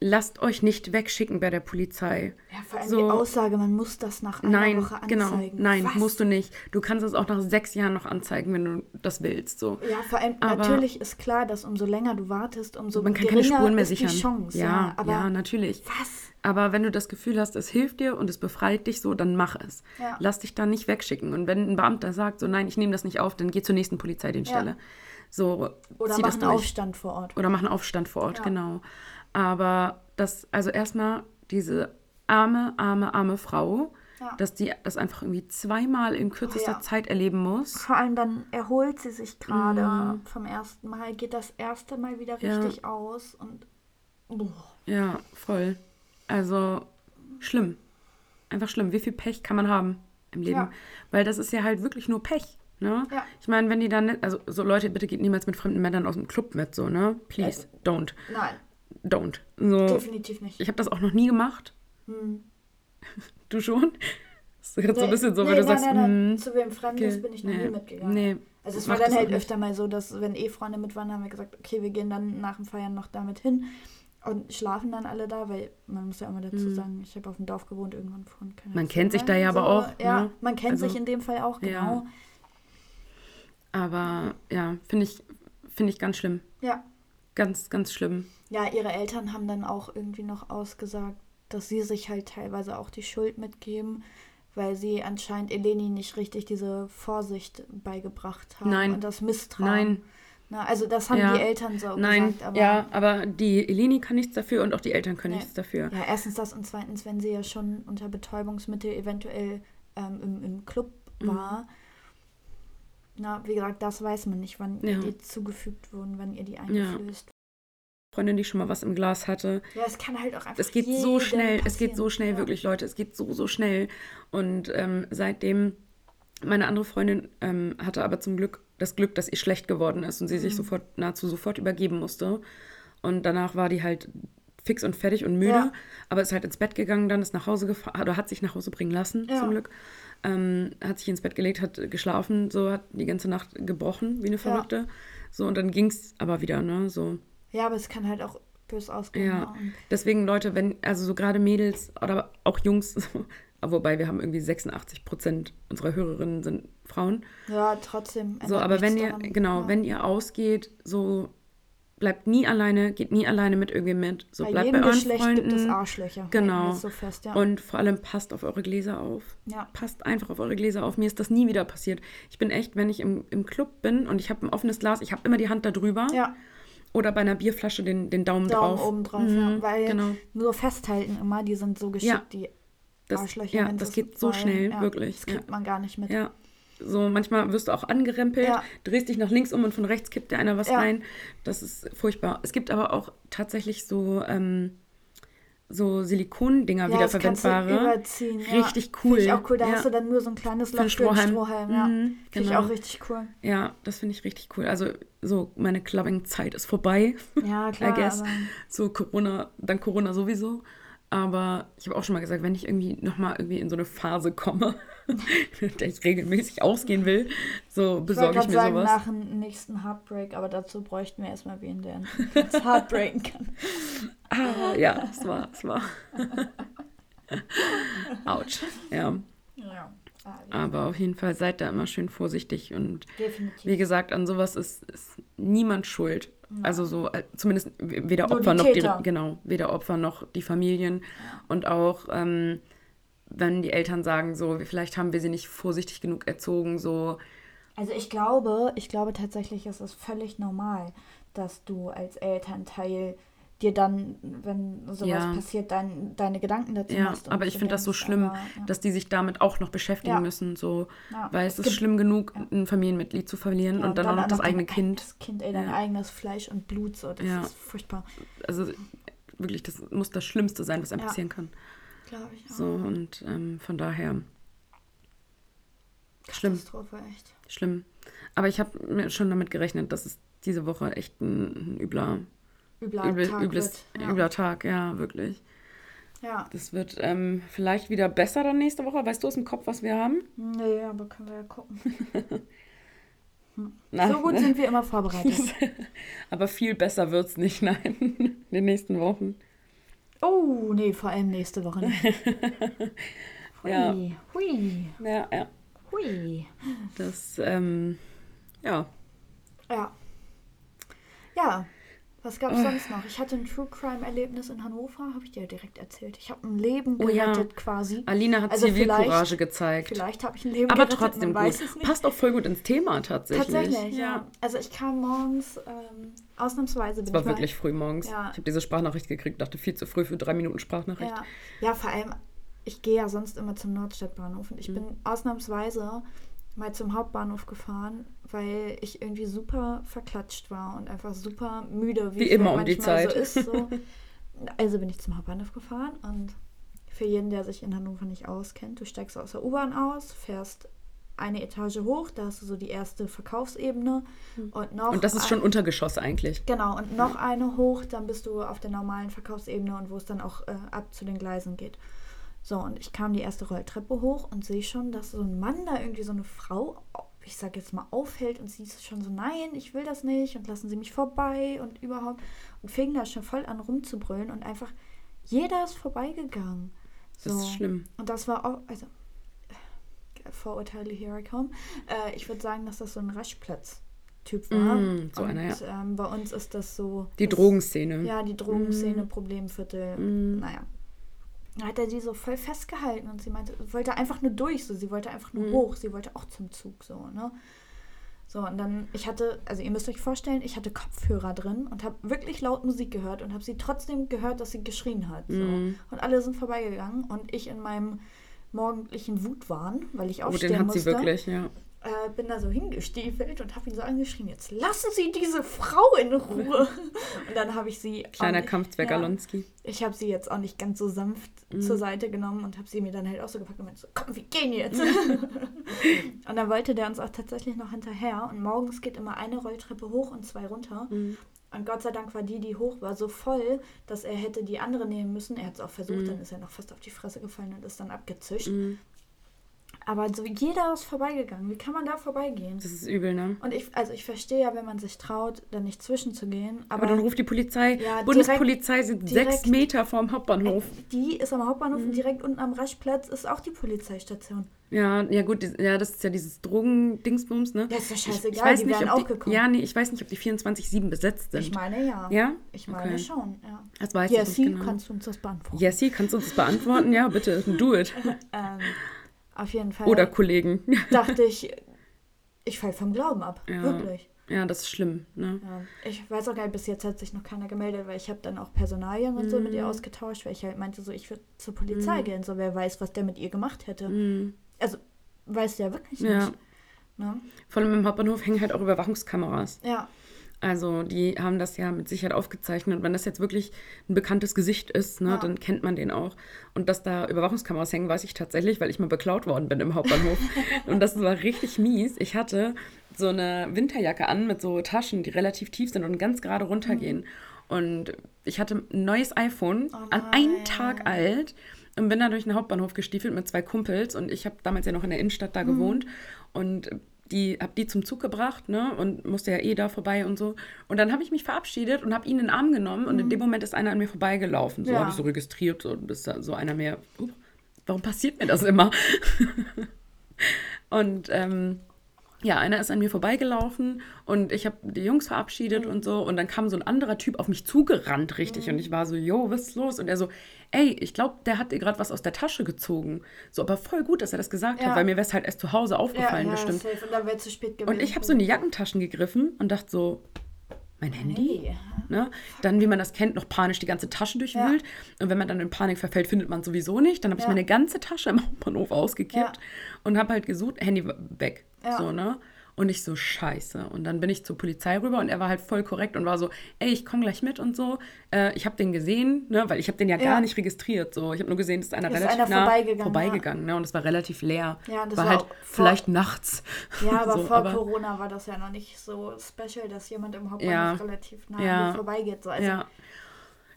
lasst euch nicht wegschicken bei der Polizei. Ja, vor allem so, die Aussage, man muss das nach einer nein, Woche genau. anzeigen. Genau, nein, Was? musst du nicht. Du kannst es auch nach sechs Jahren noch anzeigen, wenn du das willst. So. Ja, vor allem aber natürlich ist klar, dass umso länger du wartest, umso man kann keine Spuren mehr sichern. die Chance. Ja, ja, aber ja, natürlich. Was? Aber wenn du das Gefühl hast, es hilft dir und es befreit dich so, dann mach es. Ja. Lass dich da nicht wegschicken. Und wenn ein Beamter sagt, so nein, ich nehme das nicht auf, dann geh zur nächsten Polizeidienststelle. Ja. So, Oder mach einen Aufstand vor Ort. Oder mach einen Aufstand vor Ort, genau. Aber das, also erstmal diese arme, arme, arme Frau, ja. dass die das einfach irgendwie zweimal in kürzester oh, ja. Zeit erleben muss. Vor allem dann erholt sie sich gerade mm. vom ersten Mal, geht das erste Mal wieder richtig ja. aus und. Oh. Ja, voll. Also schlimm. Einfach schlimm. Wie viel Pech kann man haben im Leben? Weil das ist ja halt wirklich nur Pech. Ne? Ja. Ich meine, wenn die dann, also so Leute, bitte geht niemals mit fremden Männern aus dem Club mit, so, ne? Please, also, don't. Nein don't. So, Definitiv nicht. Ich habe das auch noch nie gemacht. Hm. Du schon? Das ist nee, so ein bisschen so, nee, wenn du nein, sagst, nein, nein, hm, zu wem Fremdes bin ich noch nee, nie mitgegangen. Nee, also es war dann halt öfter mal so, dass wenn eh Freunde mit waren, haben wir gesagt, okay, wir gehen dann nach dem Feiern noch damit hin und schlafen dann alle da, weil man muss ja immer dazu hm. sagen, ich habe auf dem Dorf gewohnt irgendwann von. Man kennt sich da ja aber auch. Ja, ne? man kennt also, sich in dem Fall auch, genau. Ja. Aber ja, finde ich, find ich ganz schlimm. Ja. Ganz, ganz schlimm. Ja, ihre Eltern haben dann auch irgendwie noch ausgesagt, dass sie sich halt teilweise auch die Schuld mitgeben, weil sie anscheinend Eleni nicht richtig diese Vorsicht beigebracht haben Nein. und das Misstrauen. Nein. Na, also das haben ja. die Eltern so Nein. gesagt. Aber ja, aber die Eleni kann nichts dafür und auch die Eltern können nee. nichts dafür. Ja, erstens das und zweitens, wenn sie ja schon unter Betäubungsmittel eventuell ähm, im, im Club mhm. war. Na, wie gesagt, das weiß man nicht, wann ja. ihr die zugefügt wurden, wann ihr die eingeflößt Freundin, die schon mal was im Glas hatte. Ja, es kann halt auch einfach. Es geht so schnell, passieren. es geht so schnell, ja. wirklich, Leute, es geht so, so schnell. Und ähm, seitdem, meine andere Freundin ähm, hatte aber zum Glück das Glück, dass ihr schlecht geworden ist und sie mhm. sich sofort, nahezu sofort übergeben musste. Und danach war die halt fix und fertig und müde, Ja. aber ist halt ins Bett gegangen, dann ist nach Hause gefahren, oder hat sich nach Hause bringen lassen, Ja. zum Glück. Ähm, hat sich ins Bett gelegt, hat geschlafen, so hat die ganze Nacht gebrochen, wie eine Verrückte. So, und dann ging's aber wieder, ne? So. Ja, aber es kann halt auch böse ausgehen. Ja. ne? Deswegen, Leute, wenn, also so gerade Mädels oder auch Jungs, wobei wir haben irgendwie 86 Prozent unserer Hörerinnen sind Frauen. ja, trotzdem. So, aber wenn ihr, daran. genau, ja. wenn ihr ausgeht, so bleibt nie alleine, geht nie alleine mit irgendwem mit. So bei bleibt jedem bei euren Geschlecht Freunden. gibt es Arschlöcher. Genau. So fest, ja. Und vor allem passt auf eure Gläser auf. ja. Passt einfach auf eure Gläser auf. Mir ist das nie wieder passiert. Ich bin echt, wenn ich im, im Club bin und ich habe ein offenes Glas, ich habe immer die Hand da drüber. ja, Oder bei einer Bierflasche den, den Daumen, Daumen drauf. oben drauf, Mhm, ja. Weil genau. nur festhalten immer, die sind so geschickt, Ja. die Das, Arschlöcher. ja, das geht so schnell, ja. wirklich. Das kriegt man gar nicht mit. Ja. So, manchmal wirst du auch angerempelt, drehst dich nach links um und von rechts kippt dir einer was rein. Das ist furchtbar. Es gibt aber auch tatsächlich so, ähm, so Silikondinger, Ja, du wiederverwendbare. überziehen. Ja. Richtig cool. Finde ich auch cool. Da Ja. hast du dann nur so ein kleines Loch für Strohhalm. Strohhalm. Ja. Mhm, Finde ich genau. auch richtig cool. Ja, das finde ich richtig cool. Also so meine Clubbing-Zeit ist vorbei. Ja, klar. I guess. So Corona, dann Corona sowieso. Aber ich habe auch schon mal gesagt, wenn ich irgendwie nochmal irgendwie in so eine Phase komme, in der ich regelmäßig ausgehen will, so ich besorge ich gerade mir sagen, sowas. nach dem nächsten Heartbreak, aber dazu bräuchten wir erstmal wen, der das heartbreaken kann. Ah, ja, es war, es war. Autsch. Ja, Ja, ah, aber auf jeden Fall seid da immer schön vorsichtig und definitiv. wie gesagt, an sowas ist, ist niemand schuld. Also so, äh, zumindest weder Nur Opfer die noch die, genau, weder Opfer noch die Familien. Und auch, ähm, wenn die Eltern sagen, so, vielleicht haben wir sie nicht vorsichtig genug erzogen, so, Also ich glaube, ich glaube tatsächlich, es ist völlig normal, dass du als Elternteil dir dann, wenn sowas Ja. passiert, dein, deine Gedanken dazu ja, machst. aber ich finde das so schlimm, aber, ja. dass die sich damit auch noch beschäftigen Ja. müssen, so, weil es ist gibt- schlimm genug, ein Familienmitglied zu verlieren und dann auch noch das eigene Kind. eigenes Kind, ey, dein eigenes Fleisch und Blut, so, das ist furchtbar. Also wirklich, das muss das Schlimmste sein, was einem passieren kann. Glaube ich auch. So, und ähm, von daher, schlimm. Echt. schlimm. Aber ich habe mir schon damit gerechnet, dass es diese Woche echt ein, ein übler, Übler übel, Tag übles, wird. Ja. übler Tag, ja, wirklich. ja. Das wird ähm, vielleicht wieder besser dann nächste Woche. Weißt du aus dem Kopf, was wir haben? Nee, aber können wir ja gucken. Na, So gut sind wir immer vorbereitet. Aber viel besser wird es nicht, nein, in den nächsten Wochen. Oh, nee, vor allem nächste Woche nicht. Hui, Ja. hui, Ja, ja. hui. Das, ähm, ja. Ja. Ja. Was gab's sonst noch? Ich hatte ein True Crime Erlebnis in Hannover, habe ich dir ja direkt erzählt. Ich habe ein Leben Oh ja. gerettet quasi. Alina hat Also Zivilcourage gezeigt. Vielleicht habe ich ein Leben Aber gerettet, trotzdem man gut. weiß es nicht. Passt auch voll gut ins Thema tatsächlich. Tatsächlich, ja. Also ich kam morgens, ähm, ausnahmsweise bin Es war ich mal- wirklich früh morgens. Ja. Ich habe diese Sprachnachricht gekriegt, dachte viel zu früh für drei Minuten Sprachnachricht. Ja, ja, vor allem, ich gehe ja sonst immer zum Nordstadtbahnhof und ich Mhm. bin ausnahmsweise mal zum Hauptbahnhof gefahren, weil ich irgendwie super verklatscht war und einfach super müde, wie, Wie es immer halt um die manchmal Zeit. So ist, so. Also bin ich zum Hauptbahnhof gefahren und für jeden, der sich in Hannover nicht auskennt, du steigst aus der U-Bahn aus, fährst eine Etage hoch, da hast du so die erste Verkaufsebene und noch Hm. Und das ist ein- schon Untergeschoss eigentlich. Genau, und noch eine hoch, dann bist du auf der normalen Verkaufsebene und wo es dann auch äh, ab zu den Gleisen geht. So, und ich kam die erste Rolltreppe hoch und sehe schon, dass so ein Mann da irgendwie so eine Frau, ich sag jetzt mal, aufhält und sie ist schon so, nein, ich will das nicht und lassen Sie mich vorbei und überhaupt. Und fing da schon voll an rumzubrüllen und einfach, jeder ist vorbeigegangen. So. Das ist schlimm. Und das war auch, also, Vorurteile, here I come. Äh, ich würde sagen, dass das so ein Raschplatz-Typ war. Mm, so und, einer, ja. ähm, bei uns ist das so. Die das, Drogenszene. Ja, die Drogenszene, Problemviertel. Mm. Naja. Da hat er sie so voll festgehalten und sie meinte, wollte einfach nur durch, so sie wollte einfach nur Mhm. hoch, sie wollte auch zum Zug, so, ne? So, und dann, ich hatte, also ihr müsst euch vorstellen, ich hatte Kopfhörer drin und habe wirklich laut Musik gehört und habe sie trotzdem gehört, dass sie geschrien hat. So. Mhm. Und alle sind vorbeigegangen und ich in meinem morgendlichen Wutwahn, weil ich Oh, aufstehen den hat musste, sie wirklich, ja. Äh, bin da so hingestiefelt und habe ihn so angeschrien, jetzt lassen Sie diese Frau in Ruhe. und dann habe ich sie... Kleiner nicht- Kampfzwerg ja, Alonski. ich habe sie jetzt auch nicht ganz so sanft Mhm. zur Seite genommen und habe sie mir dann halt auch so gepackt und meinte so, komm, wir gehen jetzt. und dann wollte der uns auch tatsächlich noch hinterher. Und morgens geht immer eine Rolltreppe hoch und zwei runter. Mhm. Und Gott sei Dank war die, die hoch war, so voll, dass er hätte die andere nehmen müssen. Er hat es auch versucht, dann ist er noch fast auf die Fresse gefallen und ist dann abgezischt. Aber so jeder ist vorbeigegangen. Wie kann man da vorbeigehen? Das ist übel, ne? Und ich, also ich verstehe ja, wenn man sich traut, da nicht zwischenzugehen. Aber, Aber dann ruft die Polizei. Ja, Bundespolizei sind direkt- sechs Meter vorm Hauptbahnhof. die ist am Hauptbahnhof Mhm. und direkt unten am Raschplatz ist auch die Polizeistation. Ja, ja gut, ja, das ist ja dieses Drogen-Dingsbums, ne? Ja, ist Ich- scheißegal, ich weiß die nicht, wären auch gekommen. Ja, nee, ich weiß nicht, ob die 24-7 besetzt sind. Ich meine ja. Ja? Ich meine Okay. schon, ja. Das weiß ich Jessie, nicht genau. kannst du uns das beantworten? Jessie, kannst du uns das beantworten? Ja, bitte, do it. Ähm, auf jeden Fall Oder Kollegen. dachte ich, ich falle vom Glauben ab. Ja. Wirklich. Ja, das ist schlimm, ne? Ja. Ich weiß auch gar nicht, bis jetzt hat sich noch keiner gemeldet, weil ich habe dann auch Personalien und so mit Mhm. ihr ausgetauscht, weil ich halt meinte, so ich würde zur Polizei gehen, so wer weiß, was der mit ihr gemacht hätte. Mhm. Also, weiß der wirklich Ja. nicht. Ne? Vor allem im Hauptbahnhof hängen halt auch Überwachungskameras. Ja, Also die haben das ja mit Sicherheit aufgezeichnet. Und wenn das jetzt wirklich ein bekanntes Gesicht ist, ne, Ja. dann kennt man den auch. Und dass da Überwachungskameras hängen, weiß ich tatsächlich, weil ich mal beklaut worden bin im Hauptbahnhof. und das war richtig mies. Ich hatte so eine Winterjacke an mit so Taschen, die relativ tief sind und ganz gerade runtergehen. Und ich hatte ein neues iPhone, Oh an einen. Tag alt. Und bin da durch den Hauptbahnhof gestiefelt mit zwei Kumpels. Und ich habe damals ja noch in der Innenstadt da gewohnt. Und die habe die zum Zug gebracht, ne? Und musste ja eh da vorbei und so. Und dann habe ich mich verabschiedet und habe ihn in den Arm genommen. Und in dem Moment ist einer an mir vorbeigelaufen. So Ja. habe ich so registriert. So, und ist da so einer mehr. Uh, warum passiert mir das immer? und ähm, ja, einer ist an mir vorbeigelaufen und ich habe die Jungs verabschiedet und so. Und dann kam so ein anderer Typ auf mich zugerannt, richtig. Und ich war so, yo, was ist los? Und er so, ey, ich glaube, der hat dir gerade was aus der Tasche gezogen. So, aber voll gut, dass er das gesagt Ja. hat, weil mir wäre es halt erst zu Hause ja, aufgefallen, ja bestimmt. safe. Und dann wäre zu spät gewesen. Und ich habe so in die Jackentaschen gegriffen und dachte so, mein Handy? Hey. Ne? Dann, wie man das kennt, noch panisch die ganze Tasche durchwühlt. Und wenn man dann in Panik verfällt, findet man es sowieso nicht. Dann habe ich Ja. meine ganze Tasche im Hauptbahnhof ausgekippt Ja. und habe halt gesucht, Handy weg. Ja. So, ne? Und ich so, scheiße. Und dann bin ich zur Polizei rüber und er war halt voll korrekt und war so, ey, ich komme gleich mit und so. Äh, ich habe den gesehen, ne? weil ich habe den ja, Ja. gar nicht registriert. So. Ich habe nur gesehen, dass einer Ist relativ einer nah vorbeigegangen, vorbeigegangen ne? Und es war relativ leer. Ja, das war, war halt vielleicht nachts. Ja, aber So, vor aber- Corona war das ja noch nicht so special, dass jemand im Hauptbahnhof Ja. relativ nah vorbeigeht. So, also, Ja.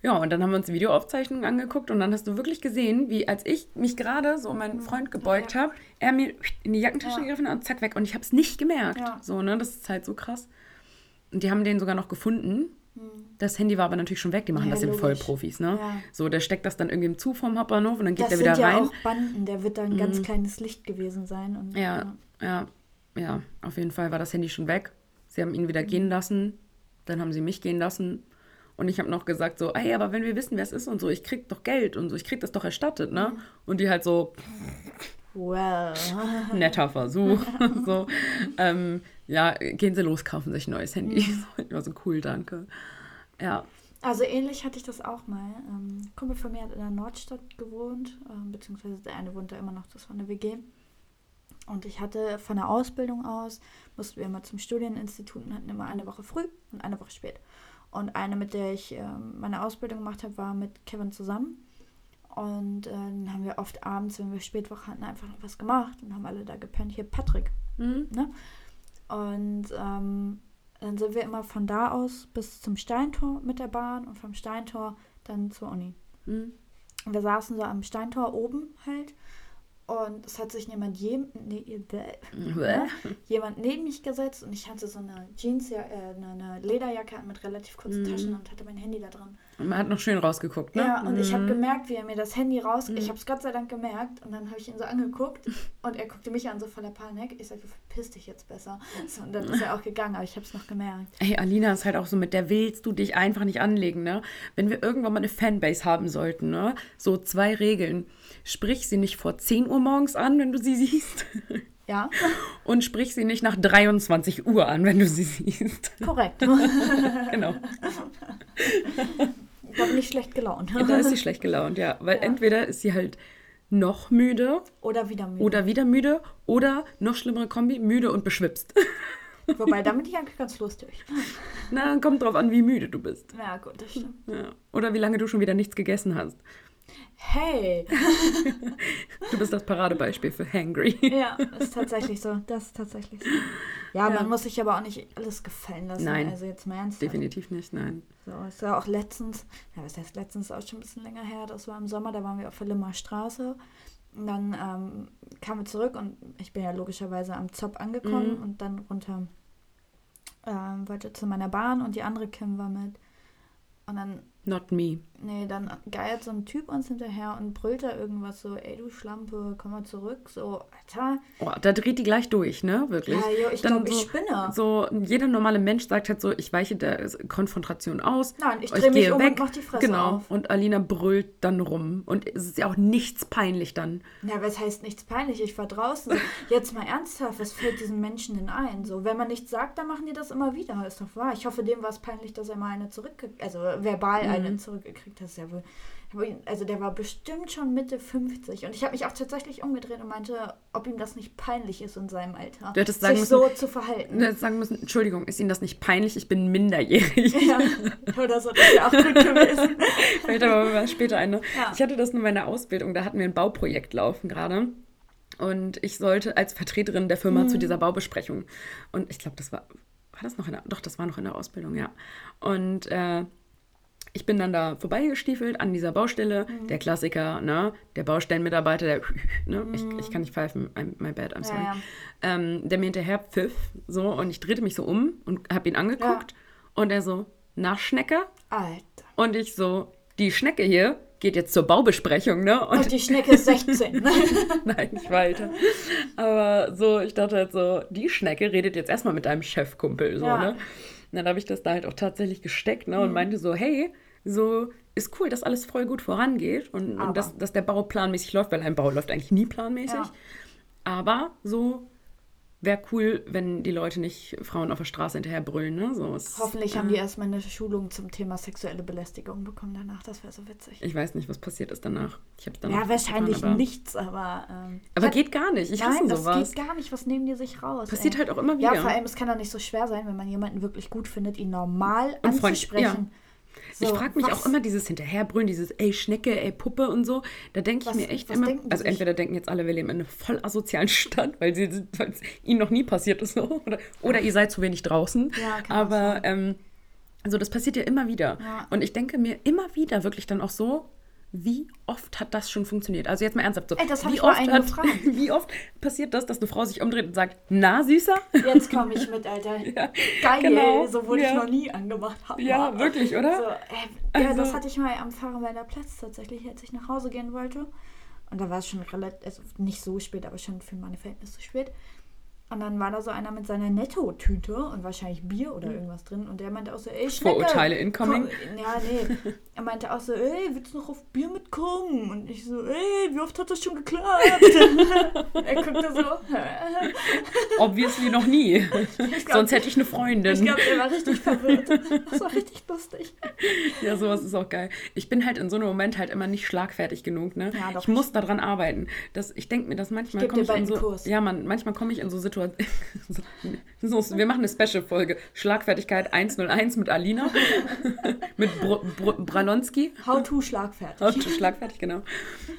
Ja, und dann haben wir uns Videoaufzeichnungen angeguckt und dann hast du wirklich gesehen, wie als ich mich gerade so um meinen Freund gebeugt habe, er mir in die Jackentasche Ja. gegriffen hat und zack weg. Und ich habe es nicht gemerkt. Ja. So, ne? Das ist halt so krass. Und die haben den sogar noch gefunden. Das Handy war aber natürlich schon weg. Die machen Hm. Ja, das logisch. Vollprofis, ne? Ja. So, der steckt das dann irgendwie im Zu vom Hauptbahnhof und dann geht Das der wieder sind ja rein. Mhm. auch Banden, der wird da ein ganz kleines Licht gewesen sein. Und, Ja, ja, ja, auf jeden Fall war das Handy schon weg. Sie haben ihn wieder Mhm. gehen lassen. Dann haben sie mich gehen lassen. Und ich habe noch gesagt so, ey, aber wenn wir wissen, wer es ist und so, ich krieg doch Geld und so, ich krieg das doch erstattet, ne? Mhm. Und die halt so, Well. netter Versuch. so, ähm, ja, gehen Sie los, kaufen sich ein neues Handy. Mhm. Ich war so cool, danke. Ja, Also ähnlich hatte ich das auch mal. Ähm, ein Kumpel von mir hat in der Nordstadt gewohnt, ähm, beziehungsweise der eine wohnt da immer noch, das war eine WG. Und ich hatte von der Ausbildung aus, mussten wir immer zum Studieninstitut und hatten immer eine Woche früh und eine Woche spät. Und eine, mit der ich ähm, meine Ausbildung gemacht habe, war mit Kevin zusammen. Und äh, dann haben wir oft abends, wenn wir Spätwoche hatten, einfach noch was gemacht und haben alle da gepennt. Hier Patrick. Mhm. Ne? Und ähm, dann sind wir immer von da aus bis zum Steintor mit der Bahn und vom Steintor dann zur Uni. Mhm. Und wir saßen so am Steintor oben halt. Und es hat sich jemand, je, ne, ne, jemand neben mich gesetzt und ich hatte so eine Jeans, äh, eine, Lederjacke mit relativ kurzen Mhm. Taschen und hatte mein Handy da drin. Und man hat noch schön rausgeguckt, ne? Ja, und ich habe Mhm. gemerkt, wie er mir das Handy raus. Ich Mhm. habe es Gott sei Dank gemerkt und dann habe ich ihn so angeguckt und er guckte mich an so voller Panik. Ich sagte, verpiss dich jetzt besser. So, und dann ist er auch gegangen, aber ich habe es noch gemerkt. Ey, Alina ist halt auch so, mit der willst du dich einfach nicht anlegen, ne? Wenn wir irgendwann mal eine Fanbase haben sollten, ne? So zwei Regeln. Sprich sie nicht vor 10 Uhr morgens an, wenn du sie siehst. Ja, Und sprich sie nicht nach 23 Uhr an, wenn du sie siehst. korrekt. genau. da bin ich schlecht gelaunt. Da ist sie schlecht gelaunt, ja. Weil entweder ist sie halt noch müde Oder wieder müde. oder wieder müde oder noch schlimmere Kombi, müde und beschwipst. Wobei, damit ich eigentlich ganz lustig. Na, kommt drauf an, wie müde du bist. Ja, gut, das stimmt. Ja. Oder wie lange du schon wieder nichts gegessen hast. Hey! Du bist das Paradebeispiel für hangry. ja, ist tatsächlich so. Das ist tatsächlich so. Ja, Ja. man muss sich aber auch nicht alles gefallen lassen. Nein. Also jetzt mal ernsthaft. Definitiv nicht, nein. So, ist ja auch letztens, ja, was heißt letztens, auch schon ein bisschen länger her, das war im Sommer, da waren wir auf der Limmer Straße. Und dann ähm, kamen wir zurück und ich bin ja logischerweise am Zopp angekommen Mhm. und dann runter ähm, wollte zu meiner Bahn und die andere Kim war mit. Und dann, Not me. nee, dann geiert so ein Typ uns hinterher und brüllt da irgendwas so, ey du Schlampe, komm mal zurück. So, Alter, Oh, da dreht die gleich durch, ne? Wirklich. ja, jo, ich glaube, ich so- spinne. So, jeder normale Mensch sagt halt so, ich weiche der Konfrontation aus. Nein, ich ich drehe mich um weg. und mach die Fresse Genau. auf. Und Alina brüllt dann rum. Und es ist ja auch nichts peinlich dann. Ja, was heißt nichts peinlich? Ich war draußen. Jetzt mal ernsthaft, was fällt diesen Menschen denn ein? So, wenn man nichts sagt, dann machen die das immer wieder. Ist doch wahr. Ich hoffe, dem war es peinlich, dass er mal eine zurückgekriegt, also verbal Mhm. eine zurückgekriegt hat. Ist ja wohl. Also der war bestimmt schon Mitte 50 und ich habe mich auch tatsächlich umgedreht und meinte, ob ihm das nicht peinlich ist in seinem Alter, Du hättest sagen sich müssen- so zu verhalten. Du hättest sagen müssen, Entschuldigung, ist Ihnen das nicht peinlich? Ich bin minderjährig. Ja, oder so, das wäre auch gut gewesen. Fällt aber später ein. Ne? Ja. Ich hatte das nur in meiner Ausbildung, da hatten wir ein Bauprojekt laufen gerade. Und ich sollte als Vertreterin der Firma Mhm. zu dieser Baubesprechung. Und ich glaube, das war, war das noch in der, doch, das war noch in der Ausbildung, ja. Und äh, ich bin dann da vorbeigestiefelt an dieser Baustelle, Mhm. der Klassiker, ne, der Baustellenmitarbeiter, der, ne, ich, ich kann nicht pfeifen, I'm, my bad, I'm sorry. Mhm. Ja, ja. Ähm, der mir hinterher pfiff, so, und ich drehte mich so um und habe ihn angeguckt. Und er so, na, Schnecke? Alter. Und ich so, die Schnecke hier geht jetzt zur Baubesprechung, ne? Und Und die Schnecke ist 16. nein, nicht weiter. Aber so, ich dachte halt so, die Schnecke redet jetzt erstmal mit deinem Chefkumpel, so, Ja. ne? Und dann habe ich das da halt auch tatsächlich gesteckt, ne? Und meinte so, hey, so ist cool, dass alles voll gut vorangeht und, und dass, dass der Bau planmäßig läuft, weil ein Bau läuft eigentlich nie planmäßig. Ja. Aber so wäre cool, wenn die Leute nicht Frauen auf der Straße hinterher brüllen, ne? So, es, Hoffentlich haben die erstmal eine Schulung zum Thema sexuelle Belästigung bekommen danach. Das wäre so witzig. Ich weiß nicht, was passiert ist danach. Ich hab's danach Ja, wahrscheinlich getan, aber- nichts, aber. Ähm, Aber geht gar nicht. Ich Nein, das sowas. geht gar nicht. Was nehmen die sich raus? Passiert ey? halt auch immer wieder. Ja, vor allem, es kann doch nicht so schwer sein, wenn man jemanden wirklich gut findet, ihn normal Und anzusprechen. ich So, frage mich was- auch immer dieses Hinterherbrüllen, dieses ey Schnecke, ey Puppe und so. Da denke ich mir echt immer, also sich? entweder denken jetzt alle, wir leben in einer voll asozialen Stadt, weil es ihnen noch nie passiert ist oder, oder ihr seid zu wenig draußen. Ja, Aber ähm, also das passiert ja immer wieder. Ja. Und ich denke mir immer wieder wirklich dann auch so, wie oft hat das schon funktioniert? Also jetzt mal ernsthaft so. Ey, das hab wie oft hat, gefragt. Wie oft passiert das, dass eine Frau sich umdreht und sagt, na Süßer? Jetzt komme ich mit, Alter. Ja, Geil, genau. so wurde Ja. ich noch nie angemacht. Hammer. Ja, wirklich, oder? So, äh, ja, Also- das hatte ich mal am Fahrenwälder Platz tatsächlich, als ich nach Hause gehen wollte. Und da war es schon relativ, also nicht so spät, aber schon für meine Verhältnisse spät. Und dann war da so einer mit seiner Netto-Tüte und wahrscheinlich Bier oder irgendwas drin. Und der meinte auch so, ey, Schnecke. Vorurteile incoming. komm- Ja, nee. Er meinte auch so, ey, willst du noch auf Bier mitkommen? Und ich so, ey, wie oft hat das schon geklappt? er guckte so. Obviously noch nie. glaub- Sonst hätte ich eine Freundin. Ich glaube, er war richtig verwirrt. Das war richtig lustig. Ja, sowas ist auch geil. Ich bin halt in so einem Moment halt immer nicht schlagfertig genug, ne? Ja, doch. ich muss daran arbeiten. Das, ich denke mir, dass manchmal komme ich in so. Kurs. Ja, man, manchmal komme ich in so Situationen. so, wir machen eine Special-Folge. Schlagfertigkeit 101 mit Alina. mit Br Br Bralonski. How to schlagfertig. Auto schlagfertig, genau.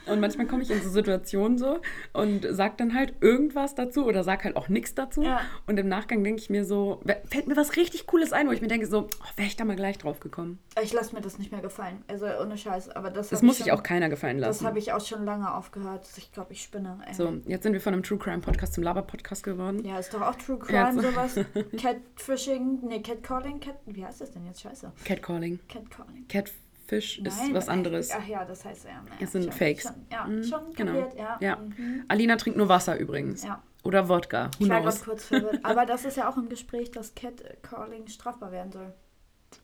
Und manchmal komme ich in so Situationen so und sag dann halt irgendwas dazu oder sag halt auch nichts dazu. Ja. Und im Nachgang denke ich mir so, fällt mir was richtig Cooles ein, wo ich mir denke so, oh, wäre ich da mal gleich drauf gekommen. Ich lasse mir das nicht mehr gefallen. Also ohne Scheiß. Aber das, Das muss ich sich auch keiner gefallen Das lassen. habe ich auch schon lange aufgehört. Ich glaube, ich spinne. Ey. So, jetzt sind wir von einem True Crime Podcast zum Laber Podcast geworden. Ja, ist doch auch True Ja, Crime, so. Sowas. Catfishing, nee, Catcalling, Cat, wie heißt das denn jetzt? Scheiße. Catcalling. Catcalling. Catfish ist Nein, was äh, anderes. Ach ja, das heißt ja. Es sind schon, Fakes. Schon, ja, Mhm, schon genau. kapiert, ja. Ja. Mhm. Alina trinkt nur Wasser übrigens. Ja. Oder Wodka. Who Ich war kurz verwirrt. Aber das ist ja auch im Gespräch, dass Catcalling strafbar werden soll.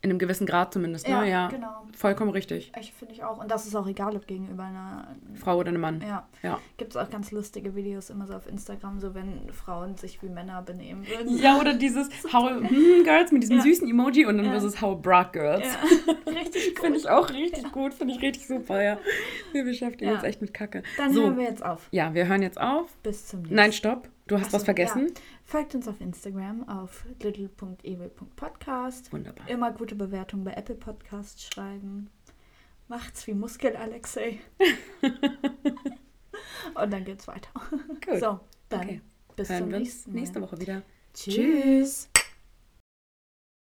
In einem gewissen Grad zumindest, Ja, ne? Ja. genau. Vollkommen richtig. Ich finde ich auch. Und das ist auch egal, ob gegenüber einer. Frau oder ein Mann. Ja. Ja. Gibt es auch ganz lustige Videos immer so auf Instagram, so wenn Frauen sich wie Männer benehmen würden. Ja, oder dieses How hm, Girls mit diesem Ja. süßen Emoji und dann Ja. versus How Brock Girls. Ja. Richtig Finde gut. ich auch richtig gut, finde ich richtig super, ja. Wir beschäftigen uns echt mit Kacke. Dann so, hören wir jetzt auf. ja, wir hören jetzt auf. Bis zum nächsten Nein, stopp. Du hast Ach was vergessen. Ja. Folgt uns auf Instagram auf little.evil.podcast. Wunderbar. Immer gute Bewertungen bei Apple Podcasts schreiben. Macht's wie Muskel, Alexei. Und dann geht's weiter. Gut. So, dann Okay. bis Hören zum nächsten Mal. nächste Woche wieder. Tschüss.